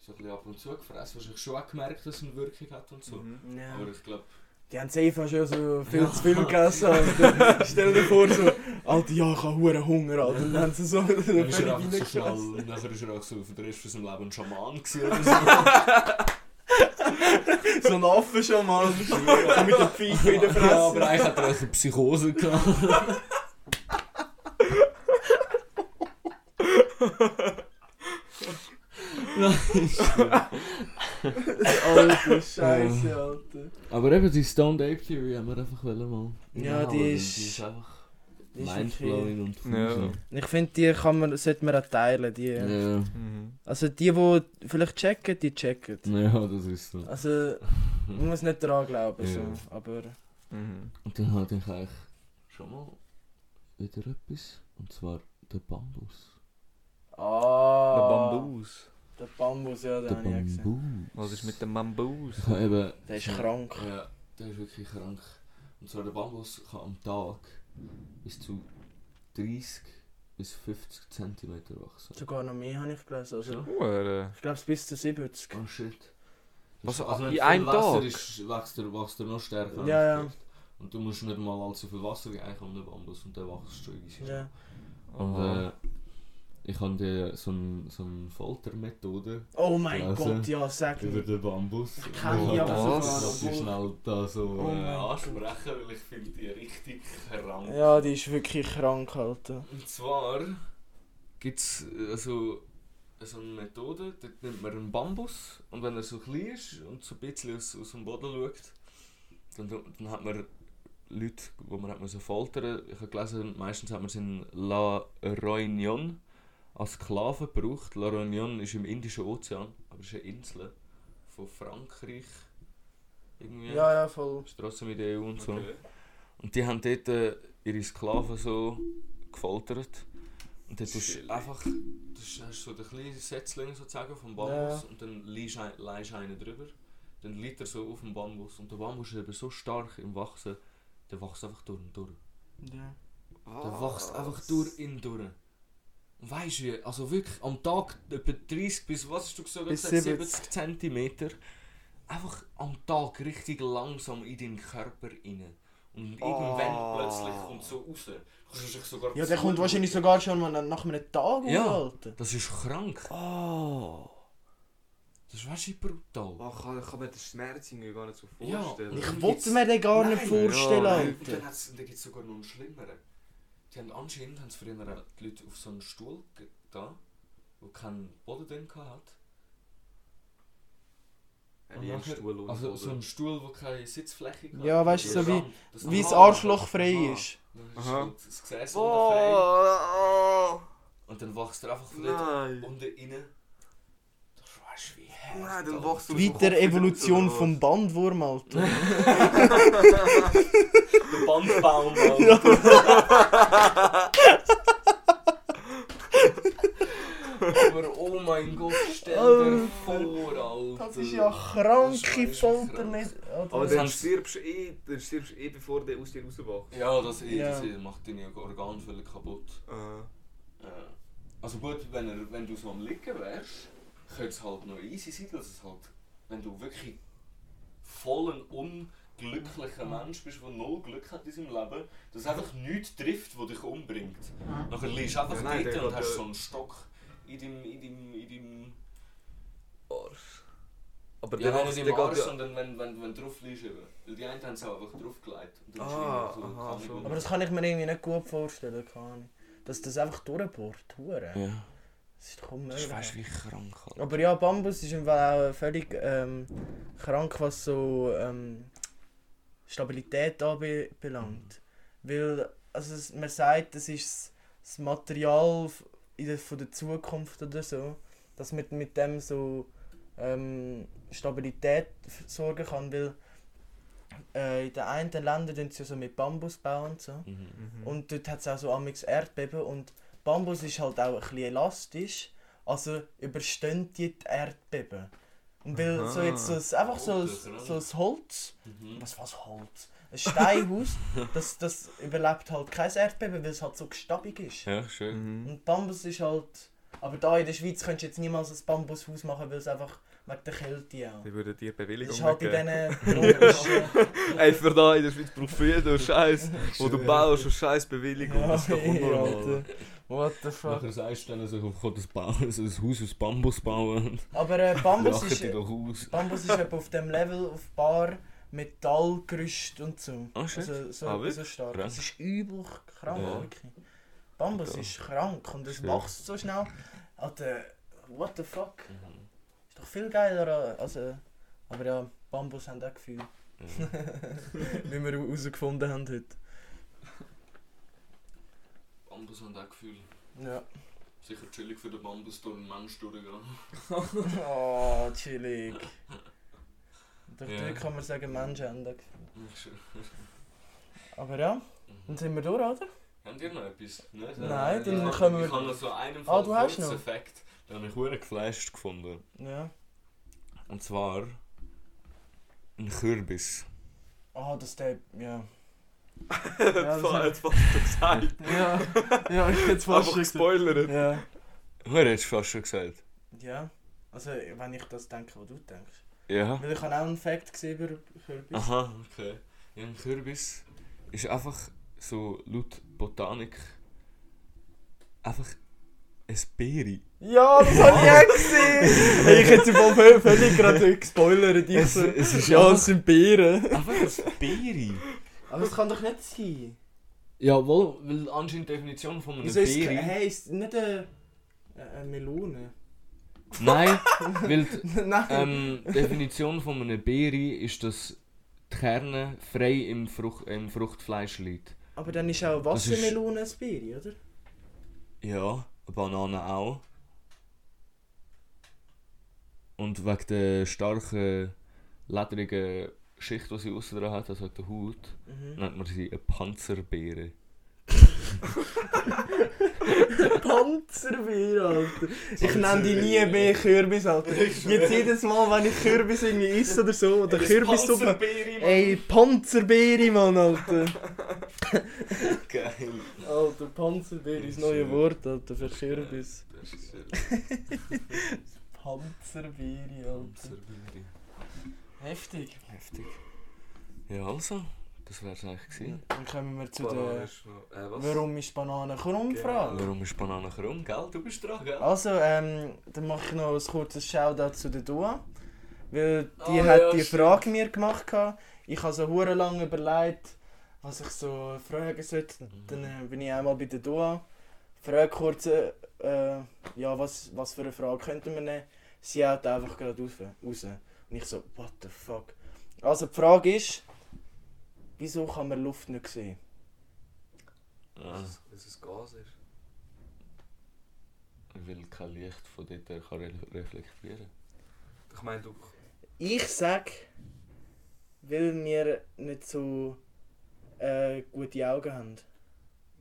so ein bisschen ab und zu gefressen. Wahrscheinlich schon auch gemerkt, dass es eine Wirkung hat und so. Mhm. Ja. Aber ich glaube, Die haben safe schon so viel zu viel gegessen. Alter. Stell dir vor, so, Alter, ja, ich habe Hunger, Alter. Und dann haben sie so, dann völlig ist er so schnell, nachher ist er auch so für den Rest von seinem Leben ein Schaman gewesen oder so. So ein Affe schon mal. so mit der Pfeife in der Fresse. ja, aber eigentlich hat er auch eine Psychose gehabt. Alter, Scheiße, Alter. Aber eben die Stoned Ape Theory haben wir einfach mal. Ja, die ist- Die ist einfach Die ist mindblowing und Ja. Ich finde, die kann man, sollte man auch teilen. Die. Ja. Mhm. Also die, die vielleicht checken, die checken. ja, das ist so. Also, man muss nicht daran glauben, so. Ja. aber... Mhm. Und dann hatte ich eigentlich schon mal wieder etwas. Und zwar der Bambus. Ah, Der Bambus. Der Bambus, ja, den Der habe ich auch gesehen. Was ist mit dem Bambus? Ich habe eben... Der ist krank. Ja, der ist wirklich krank. Und zwar der Bambus kann am Tag bis zu 30 bis 50 cm wachsen. Sogar noch mehr habe ich gelesen. Also, Ja. Ich glaube, es bis zu 70. Oh shit. Was, Also, wenn in viel einem Wasser Tag? Ist, wächst, er, wächst er noch stärker. Ja, ja. Und du musst nicht mal allzu viel Wasser geben eigentlich um den Bambus und der wächst schon easy. Ja. Und äh, ich habe so eine so eine Foltermethode Oh mein Also, Gott, ja, sag über den Bambus. Ich kann Und die ich schnell da so Oh äh, ansprechen, weil ich finde die richtig krank. Ja, die ist wirklich krank, Alter. Und zwar gibt es also so eine Methode, dort nimmt man einen Bambus und wenn er so klein ist und so ein bisschen aus, aus dem Boden schaut, dann, dann hat man Leute, die man hat müssen foltern Ich habe gelesen, meistens hat man sie in La Réunion als Sklaven gebraucht. La Réunion ist im Indischen Ozean, aber es ist eine Insel von Frankreich. Irgendwie. Ja, ja, voll. Ist trotzdem in der EU und so. Okay. Und die haben dort äh, ihre Sklaven so gefoltert. Und dann tust du einfach, du hast so den kleinen Setzling sozusagen vom Bambus Ja. und dann leihst leihst einen drüber. Dann liegt er so auf dem Bambus und der Bambus ist eben so stark im Wachsen, der wächst einfach durch und durch. Ja. Der wächst einfach durch ihn durch. Und weißt du wie, also wirklich am Tag etwa 30 bis, was hast du gesagt, Bis 70 70. cm. Einfach am Tag richtig langsam in deinen Körper rein. Und irgendwann Oh. plötzlich kommt so raus. Du kannst dich sogar Ja, der kommt wahrscheinlich sogar schon mal nach einem Tag Ja. Alter. Das ist krank. Oh. Das ist weißt du brutal. Oh, ich kann, ich kann mir den Schmerz irgendwie gar nicht so Ja, vorstellen. Ich Dann wollte mir den gar nicht Nein, vorstellen, ja, Und Alter. dann, und dann gibt es sogar noch einen schlimmeren. Die haben anscheinend haben früher auch die Leute auf so einen Stuhl da, wo keinen Boden drin hat. Ja, wie ein nachher- Stuhl Also so ein Stuhl, wo keine Sitzfläche hat. Ja, weißt du, so wie- Das Wie das. Arschloch frei Aha. ist. Dann ist Aha. halt das Gesäß unten frei. Oh, Und dann wachst du einfach von dort unten rein. Dann wachst du raus, oder vom Bandwurm, Alter. Der Bandbaum, Alter. Aber oh mein Gott, stell dir Alter. vor, Alter. Das ist ja kranke Das ist Folter krank. nicht. Alter. Aber dann stirbst du eh, dann stirbst eh, bevor der aus dir rauswachst. Ja, das, eh, Ja. das macht deine Organe völlig kaputt. Also gut, wenn, er, wenn du so am Liegen wärst, könnte es halt noch easy sein, dass es halt, wenn du wirklich voll ein unglücklicher Mensch bist, der null Glück hat in seinem Leben, dass einfach nichts trifft, was dich umbringt. Nachher liegst du einfach Ja, nein, dort und hast so einen Stock in deinem, in deinem, in deinem Arsch. Aber ja, der nicht im der Arsch, ja... sondern wenn, wenn, wenn du drauf liegst eben. Weil die einen haben es auch einfach draufgelegt. Und dann Ah, irgendwie aha, kann ich nicht- Aber das kann ich mir irgendwie nicht gut vorstellen, keine Ahnung. Dass das einfach durchbohrt, hure. Ja, Das ist doch das ist wie krank. Alter. Aber ja, Bambus ist im Fall auch völlig ähm, krank, was so ähm, Stabilität anbelangt. Weil, also man sagt, das ist das- Material in der, von der Zukunft oder so, dass man mit dem so ähm, Stabilität sorgen kann, weil äh, in den einen Ländern tun sie so mit Bambus bauen und so. Mhm. Und dort hat es auch so amix Erdbeben und Bambus ist halt auch ein bisschen elastisch, also überstehen die die Erdbeben. Und weil so jetzt so, ein- einfach so, ein- so ein Holz, Mhm. was was Holz? Ein Steinhaus, das, das überlebt halt kein Erdbeben, weil es halt so gestabig ist. Ja, schön. Mhm. Und Bambus ist halt, aber da in der Schweiz könntest du jetzt niemals ein Bambushaus machen, weil es einfach wegen der Kälte auch. Die würden dir Das Bewilligung ist halt in diesen tropischen... Ey, für da in der Schweiz braucht für jeden Scheiß, wo du baust, eine Scheiß Bewilligung. ja, Das ist doch unnormal. Alter. What the fuck. Nachher sagst du dann, also, ich kann das, bauen, so ein Haus aus Bambus bauen. Aber äh, Bambus ist... Bambus ist auf dem Level auf Bar Metallgerüst und so. Shit. Also so, Ah, so stark. Krank. Das ist übel krank, Ja. wirklich. Bambus Ja. ist krank und es wächst so schnell. Alter, what the fuck? Mhm. Ist doch viel geiler als... Also, aber ja, Bambus haben auch Gefühl. Ja. Wie wir herausgefunden haben heute. Bambus haben auch Gefühl. Ja. Sicher chillig für den Bambus durch einen Mensch durchgehen. Oh, chillig. Durch Ja. die kann man sagen. Ja, schön. Aber ja, Mhm. dann sind wir durch, oder? Habt ihr noch etwas? Nicht? Nein, dann ich kommen wir- Ich habe noch so einen Ah, du hast kurzen noch? Effekt, den habe ich verdammt geflasht gefunden. Ja. Und zwar... Ein Kürbis. Ah, das der... Ja. Ja, das hab- Jetzt fast schon gesagt. Ja, ja, ich hätte Einfach gespoilert. Ja. Hättest du fast schon gesagt? Ja. Also, wenn ich das denke, was du denkst. Ja. Weil ich habe auch einen Fact gesehen über Kürbis. Aha, okay. Ja, ein Kürbis ist einfach so laut Botanik einfach ein Beere. Ja, das habe ich auch gesehen! hey, ich hätte sie voll völlig, gerade gespoilert. Ich Es- so, es ist ja, es sind Beeren. Einfach ein Beere. Aber das kann doch nicht sein. Jawohl, weil anscheinend die Definition von einem Wieso ist es Beere... hey, ist nicht eine, eine Melone? Nein, weil die Nein. ähm, Definition von einem Beere ist, dass die Kerne frei im, Frucht, im Fruchtfleisch liegen. Aber dann ist auch Das ist- Wassermelone ein Beere, oder? Ja, Banane auch. Und wegen der starken, ledrigen Schicht, die sie aussen dran hat, also der Haut, Mhm. nennt man sie eine Panzerbeere. Panzerbeere, Alter. Ich nenne die nie mehr Kürbis, Alter. Jetzt jedes Mal, wenn ich Kürbis irgendwie esse oder so, oder Kürbissuppe. Ey, Panzerbeere, Mann, Alter. Geil. Alter, Panzerbeere ist das neue Wort, Alter, für Kürbis. Das ist sehr Panzerbeere, Alter. Panzerbeere. Heftig. Heftig. Ja, also, das wäre es eigentlich gewesen. Dann kommen wir zu der... Äh, was? Warum ist Banane krumm? Frage. Warum ist Banane krumm, gell? Du bist dran, gell? Also, ähm, dann mache ich noch ein kurzes Shoutout zu der Dua. Weil die Ah, hat ja, die stimmt. Frage mir gemacht. gehabt. Ich habe so hure lange überlegt, was ich so fragen sollte. Dann äh, bin ich einmal bei der Dua. Frage kurz, äh, ja, was, was für eine Frage könnten wir nehmen? Sie haut einfach gerade raus, raus. Und ich so, what the fuck. Also die Frage ist, wieso kann man Luft nicht sehen? Ah, Dass es Gas ist. weil kein Licht von dort her kann re reflektieren Ich meine, du... Ich sag, weil wir nicht so äh, gute Augen haben.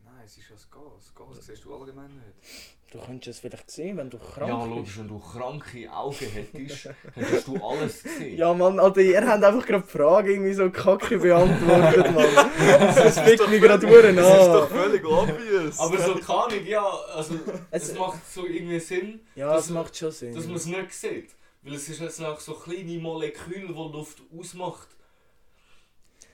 Nein, es ist ja das Gas. Gas siehst du allgemein nicht. Du könntest es vielleicht sehen, wenn du krank Ja, bist. logisch, wenn du kranke Augen hättest, hättest du alles gesehen. Ja, Mann, Alter, ihr habt einfach gerade die Frage irgendwie so kacke beantwortet, Mann. Das fickt mich gerade Uhren Das ist doch völlig obvious. Aber so kann ich, ja, also Es- es macht so irgendwie Sinn, Ja, das das- macht schon Sinn. dass man es nicht sieht. Weil es ist jetzt noch so kleine Moleküle, die Luft ausmacht.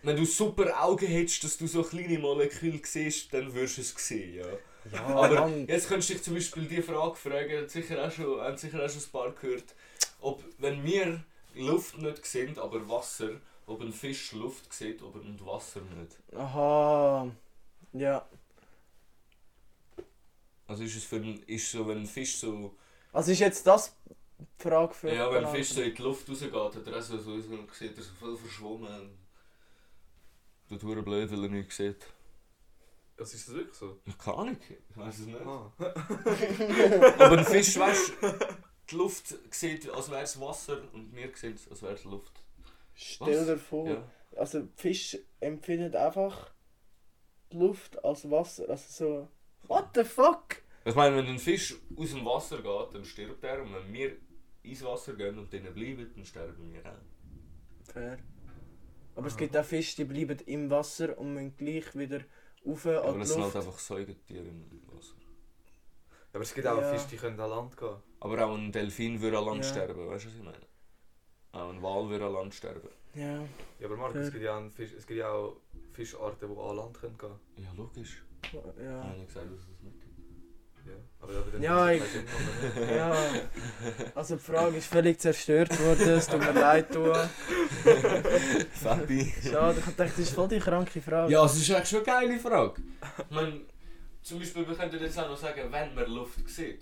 Wenn du super Augen hättest, dass du so kleine Moleküle siehst, dann würdest du es sehen, ja. Ja, Aber Mann. jetzt könntest du dich zum Beispiel die Frage fragen, hat sicher auch schon, haben sicher auch schon ein paar gehört, ob wenn wir Luft nicht sehen, aber Wasser, ob ein Fisch Luft sieht, aber und Wasser nicht. Aha. Ja. Also ist es für ein, ist so, wenn ein Fisch so, Also ist jetzt das die Frage für ja, wenn ein? Fisch so in die Luft rausgeht, hat er auch so, so, so sieht er so voll verschwommen. Das tut blöd, weil er nichts sieht. Das ist das wirklich so? Keine Ahnung, ich weiß es nicht. Ah. Aber ein Fisch, weißt du, die Luft sieht, als wäre es Wasser und wir sehen es, als wäre es Luft. Stell Was? dir vor, Ja. also Fisch empfindet einfach die Luft als Wasser. Also so. What the fuck? Ich meine, wenn ein Fisch aus dem Wasser geht, dann stirbt er. Und wenn wir ins Wasser gehen und drinnen bleiben, dann sterben wir auch. Fair. Aber es gibt auch Fische, die bleiben im Wasser und müssen gleich wieder rauf Aber an die das sind Luft. halt einfach Säugetiere im Wasser. Aber es gibt auch Ja. Fische, die können an Land gehen. Aber auch ein Delfin würde an Land Ja. sterben, weißt du, was ich meine? Auch ein Wal würde an Land sterben. Ja. Ja, aber Marc, es gibt ja, Fisch, es gibt ja auch Fischarten, die an Land können gehen Ja, logisch. Ja. Ich habe nicht gesagt, dass es nicht. Ja, ich- ja. Also die Frage ist völlig zerstört worden, es tut mir leid. Du. Fabi. Schade, ich dachte, das ist voll die kranke Frage. Ja, es ist eigentlich schon eine geile Frage. Ich meine, zum Beispiel, wir könnten jetzt auch noch sagen, wenn man Luft sieht.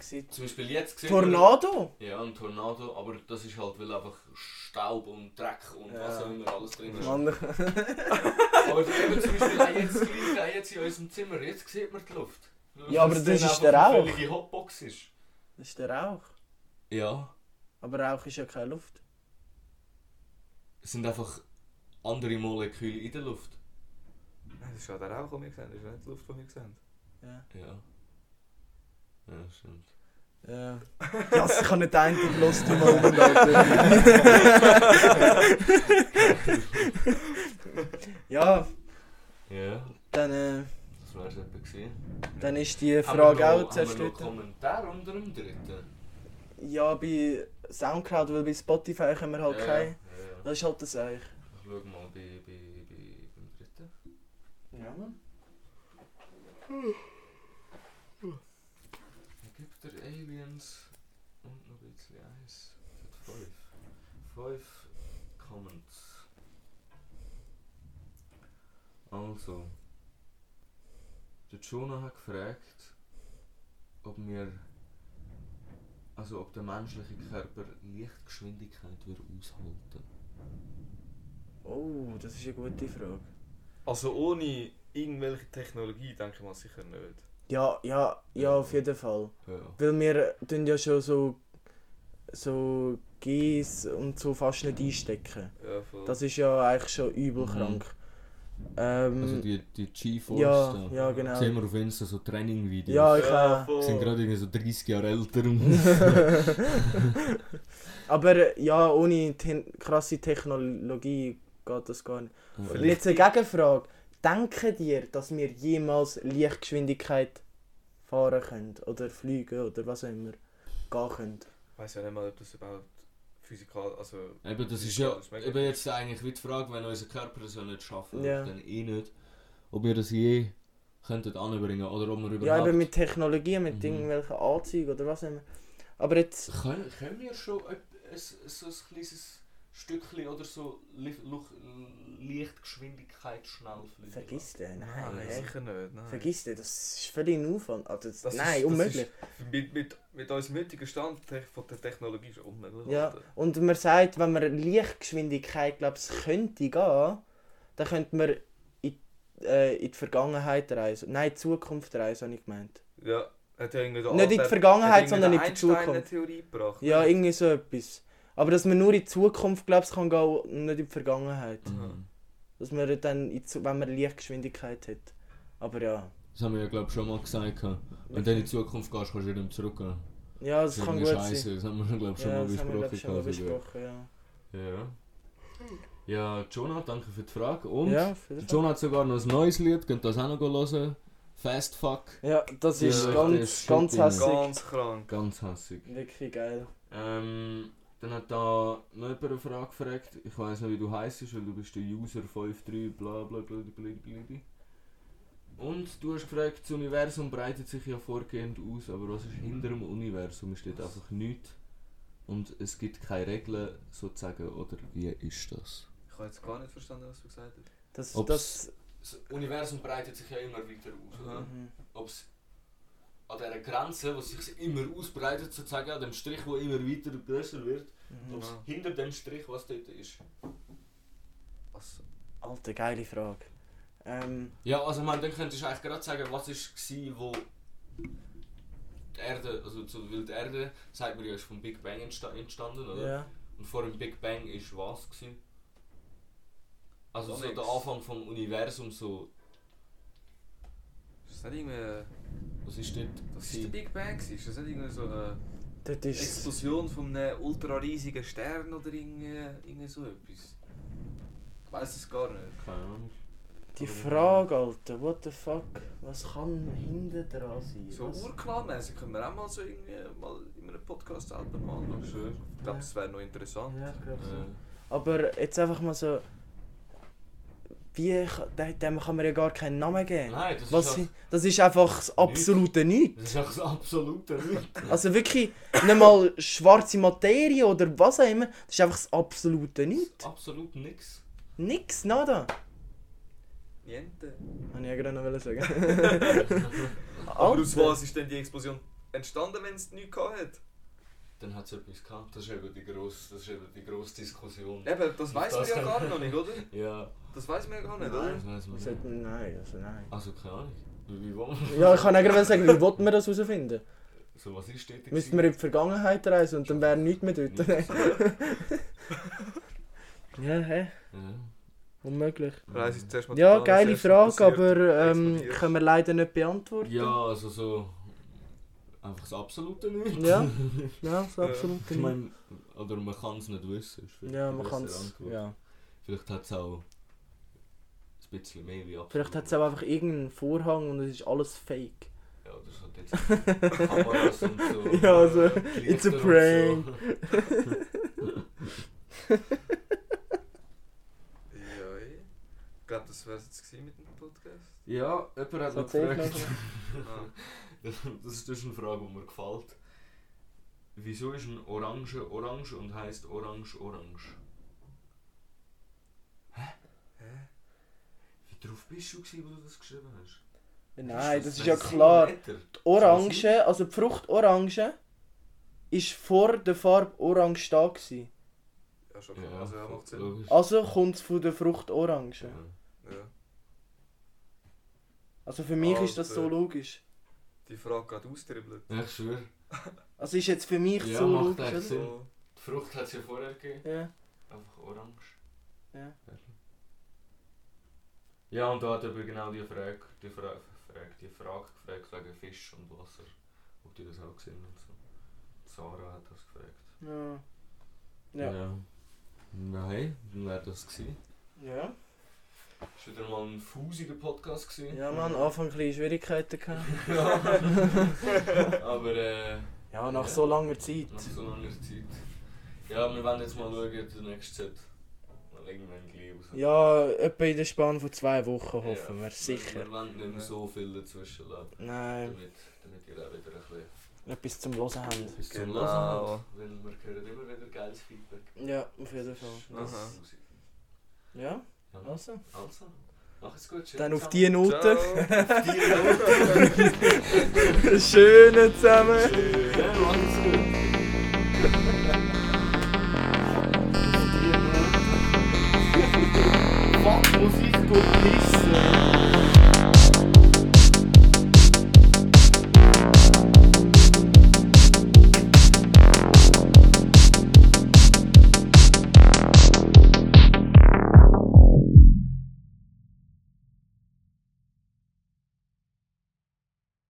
Sieht Zum Beispiel jetzt sieht Tornado? Ja, ein Tornado, aber das ist halt, weil einfach Staub und Dreck und Ja. was auch immer alles drin ist. Mann, Aber eben zum Beispiel auch jetzt gleich, auch jetzt in unserem Zimmer, jetzt sieht man die Luft. Ja, aber Weil das ist der eine Rauch. völlige Hotbox ist. das ist der Rauch. Ja, Aber Rauch ist ja keine Luft. es sind einfach andere Moleküle in der Luft. Nein, das ist ja der Rauch, den wir sehen. Das ist ja nicht die Luft, die wir sehen. Ja. Ja. Ja, stimmt. Ja. Ja, ich kann nicht einzig los, du Moment, ja, Ja, dann, äh, das wäre es etwa gewesen. dann ist die Haben Frage wir noch- auch Haben wir noch zerstört. Kommentar unter dem dritten? Ja, bei Soundcloud, weil bei Spotify können wir halt ja, keine. Ja, ja. Das ist halt das eigentlich. Ich schau mal bei, bei, bei, beim dritten. Ja, Mann. 5 Comments. Also, der Jonah hat gefragt, ob wir, also ob der menschliche Körper Lichtgeschwindigkeit würde aushalten. Oh, das ist eine gute Frage. Also ohne irgendwelche Technologie denke ich mal sicher nicht. Ja, ja, ja, auf jeden Fall. Ja. Weil wir tun ja schon so so Gs und so fast nicht einstecken. Ja, voll. Das ist ja eigentlich schon übel Mhm. krank. Ähm, Also die, die G-Force ja, da. ja, genau. Sehen wir auf Insta so Training-Videos. Ja, ich ja, auch. voll. sind gerade irgendwie so 30 Jahre älter und Aber äh, ja, ohne te krasse Technologie geht das gar nicht. Und jetzt eine Gegenfrage. Denken dir, dass wir jemals Lichtgeschwindigkeit fahren können? Oder fliegen oder was auch immer gehen können? Ich weiß ja nicht mal, ob das überhaupt physikal, also... Eben, das ist ja eben jetzt eigentlich wie die Frage, wenn unser Körper das ja nicht schaffen Ja. dann eh nicht, ob wir das je könnten anbringen oder ob wir überhaupt... Ja, eben mit Technologie, mit Mhm. irgendwelchen Anzügen oder was immer. Aber jetzt, Können, können wir schon so ein kleines Stückchen oder so Lichtgeschwindigkeit schnell fliegen? vergiss den. Nein, Nein, hä? sicher nicht. Nein. vergiss den. Das ist völlig ein Aufwand. Also, das, Das ist- nein, das unmöglich. ist- Mit, mit, mit unserem heutigen Stand von der Technologie ist unmöglich. Ja, und man sagt, wenn man Lichtgeschwindigkeit glaub, es könnte gehen, dann könnte man in, äh, in die Vergangenheit reisen. Nein, in die Zukunft reisen, habe ich gemeint. Ja, Hat ja irgendwie Nicht in die Vergangenheit, sondern der in die Zukunft. Theorie gebracht. Ja, irgendwie so etwas. Aber dass man nur in die Zukunft, glaubst kann gehen und nicht in die Vergangenheit. Mhm. Dass man dann, in wenn man Lichtgeschwindigkeit hat. Aber ja. Das haben wir ja glaub schon mal gesagt. Wenn du in die Zukunft gehst, kannst du nicht mehr zurückgehen. Ja, das ist kann gut Scheiße. sein. Das haben wir glaub schon Ja, mal das haben wir glaub besprochen. ich, schon mal besprochen, ja. Ja. Ja, Jonah, danke für die Frage. Und Ja. Jonah hat sogar noch ein neues Lied, könnt ihr das auch noch hören. Fast Fuck. Ja, das ist Ja, ganz, das ganz hässlich. Ganz krank. Ganz hässig. Wirklich geil. Ähm, dann hat da noch jemand eine Frage gefragt. Ich weiß nicht, wie du heisst, weil du bist der User 53 bla bla bla bla bla bla. Und du hast gefragt, das Universum breitet sich ja vorgehend aus, aber was ist hinter dem Universum? Es steht einfach nichts. Und es gibt keine Regeln, sozusagen, oder wie ist das? Ich habe jetzt gar nicht verstanden, was du gesagt hast. Das, Ob's- das, Das Universum breitet sich ja immer weiter aus. Mhm. Ob es an dieser Grenze, wo sich immer ausbreitet, sozusagen, an dem Strich, wo immer weiter und größer wird, Mhm. ob es hinter dem Strich, was dort ist. Also, Alter, geile Frage. Ähm, Ja, also man, dann könntest du eigentlich gerade sagen, was war, wo die Erde, also so, weil die Erde, sagt man ja, ist vom Big Bang entsta entstanden, oder? ja. Und vor dem Big Bang ist was gewesen? Also Gar so der. Anfang vom Universum, so, das nicht irgendwie. was ist dort? Das ist der? Big Bang? Ist das nicht irgendwie so eine ist. Explosion von einem ultra riesigen Stern oder irgendwie, irgendwie so etwas? Ich weiß es gar nicht. Keine Ahnung. Die Frage, Alter, what the fuck? Was kann hinter dran sein? So urknallmäßig können wir auch mal so irgendwie mal in einem Podcast selber. Schön. Ich glaube, das wäre noch interessant. Ja, ich glaube so. Aber jetzt einfach mal so. Wie. dem- kann man ja gar keinen Namen geben. nein, das Was, ist, das ist einfach das absolute Nichts. das ist einfach das absolute Nichts. Also wirklich nicht mal schwarze Materie oder was auch immer. Das ist einfach das absolute Nichts. Absolut nichts. Nix, nada. Niente. Habe ich ja gerade noch wollen sagen. Aber aus was ist denn die Explosion entstanden, wenn es nichts gehabt hat? Dann hat es etwas gehabt. Das ist eben die grosse, das ist eben die grosse Diskussion. Eben, das weiß man ja gar noch nicht, oder? Ja, Das weiß man ja gar nicht, oder? das weiß man nicht. Nein, also nein. Also keine Ahnung. Wie, wie wollen wir? Ja, ich kann gerade sagen, wie wollten wir das herausfinden? So, was ist dort? Müssten wir in die Vergangenheit reisen und dann wäre nichts mehr dort. ja, hä? Ja. Unmöglich. Reis ich zuerst mal Ja, geile Frage, aber ähm, können wir leider nicht beantworten. ja, also so. Einfach das absolute Nichts. Ja, ja, so Ja. absolut. Ich meine, oder man kann es nicht wissen. ist vielleicht ja, man kann es. Ja. Vielleicht hat es auch ein bisschen mehr wie absolut. Vielleicht hat es auch einfach irgendeinen Vorhang und es ist alles fake. Ja, oder so jetzt Kameras und so. Ja, also, äh, it's a prank. So. Ja, ich glaube, das wäre es jetzt mit dem Podcast. Ja, jemand hat noch gefragt. Das ist, das ist eine Frage, die mir gefällt. Wieso ist ein Orange orange und heißt Orange orange? Hä? Wie drauf bist du, gewesen, wo du das geschrieben hast? Nein, das ist Nein, ja klar. Die Orange, also die Frucht Orange, ist vor der Farbe Orange da gewesen. Ja, schon Ja, klar. Also, ja, macht Sinn. Also kommt es von der Frucht Orange. Ja. Ja. Also für mich ist das so Alter. logisch. Die Frage geht austribbelt. Ja, ich schwöre. Also ist jetzt für mich Ja, so macht logisch. oder? Sinn. So. Die Frucht hat es ja vorher gegeben. Ja. Einfach orange. Ja. Ja, und da hat aber genau die Frage, die Frage, Frage, die Frage gefragt wegen Fisch und Wasser. Ob die das auch gesehen und so. Sarah hat das gefragt. Ja. Ja. Ja. Ja, hey, dann wäre das gewesen. Ja. Ist wieder mal ein fusiger Podcast gewesen. Ja, man, Anfang ein bisschen Schwierigkeiten gehabt. Aber äh, Ja, nach Ja. so langer Zeit. nach so langer Zeit. Ja, wir werden jetzt mal schauen, der nächste Set. Mal irgendwann gleich raus. Ja, etwa in der Spanne von zwei Wochen hoffen Ja, wir, sicher. Wir wollen nicht mehr so viel dazwischen lassen. Nein, Damit, damit ihr auch wieder ein bisschen etwas zum Hören haben. etwas zum Genau. Hören habt. Weil wir hören immer wieder geiles Feedback. Ja, auf jeden Fall. Ja, Ja, also. also. Mach es gut. schön Dann auf zusammen. die Note. Auf die Note. Schöne zusammen. Schön. Ja, mach es gut. Fuck, muss ich gut pissen?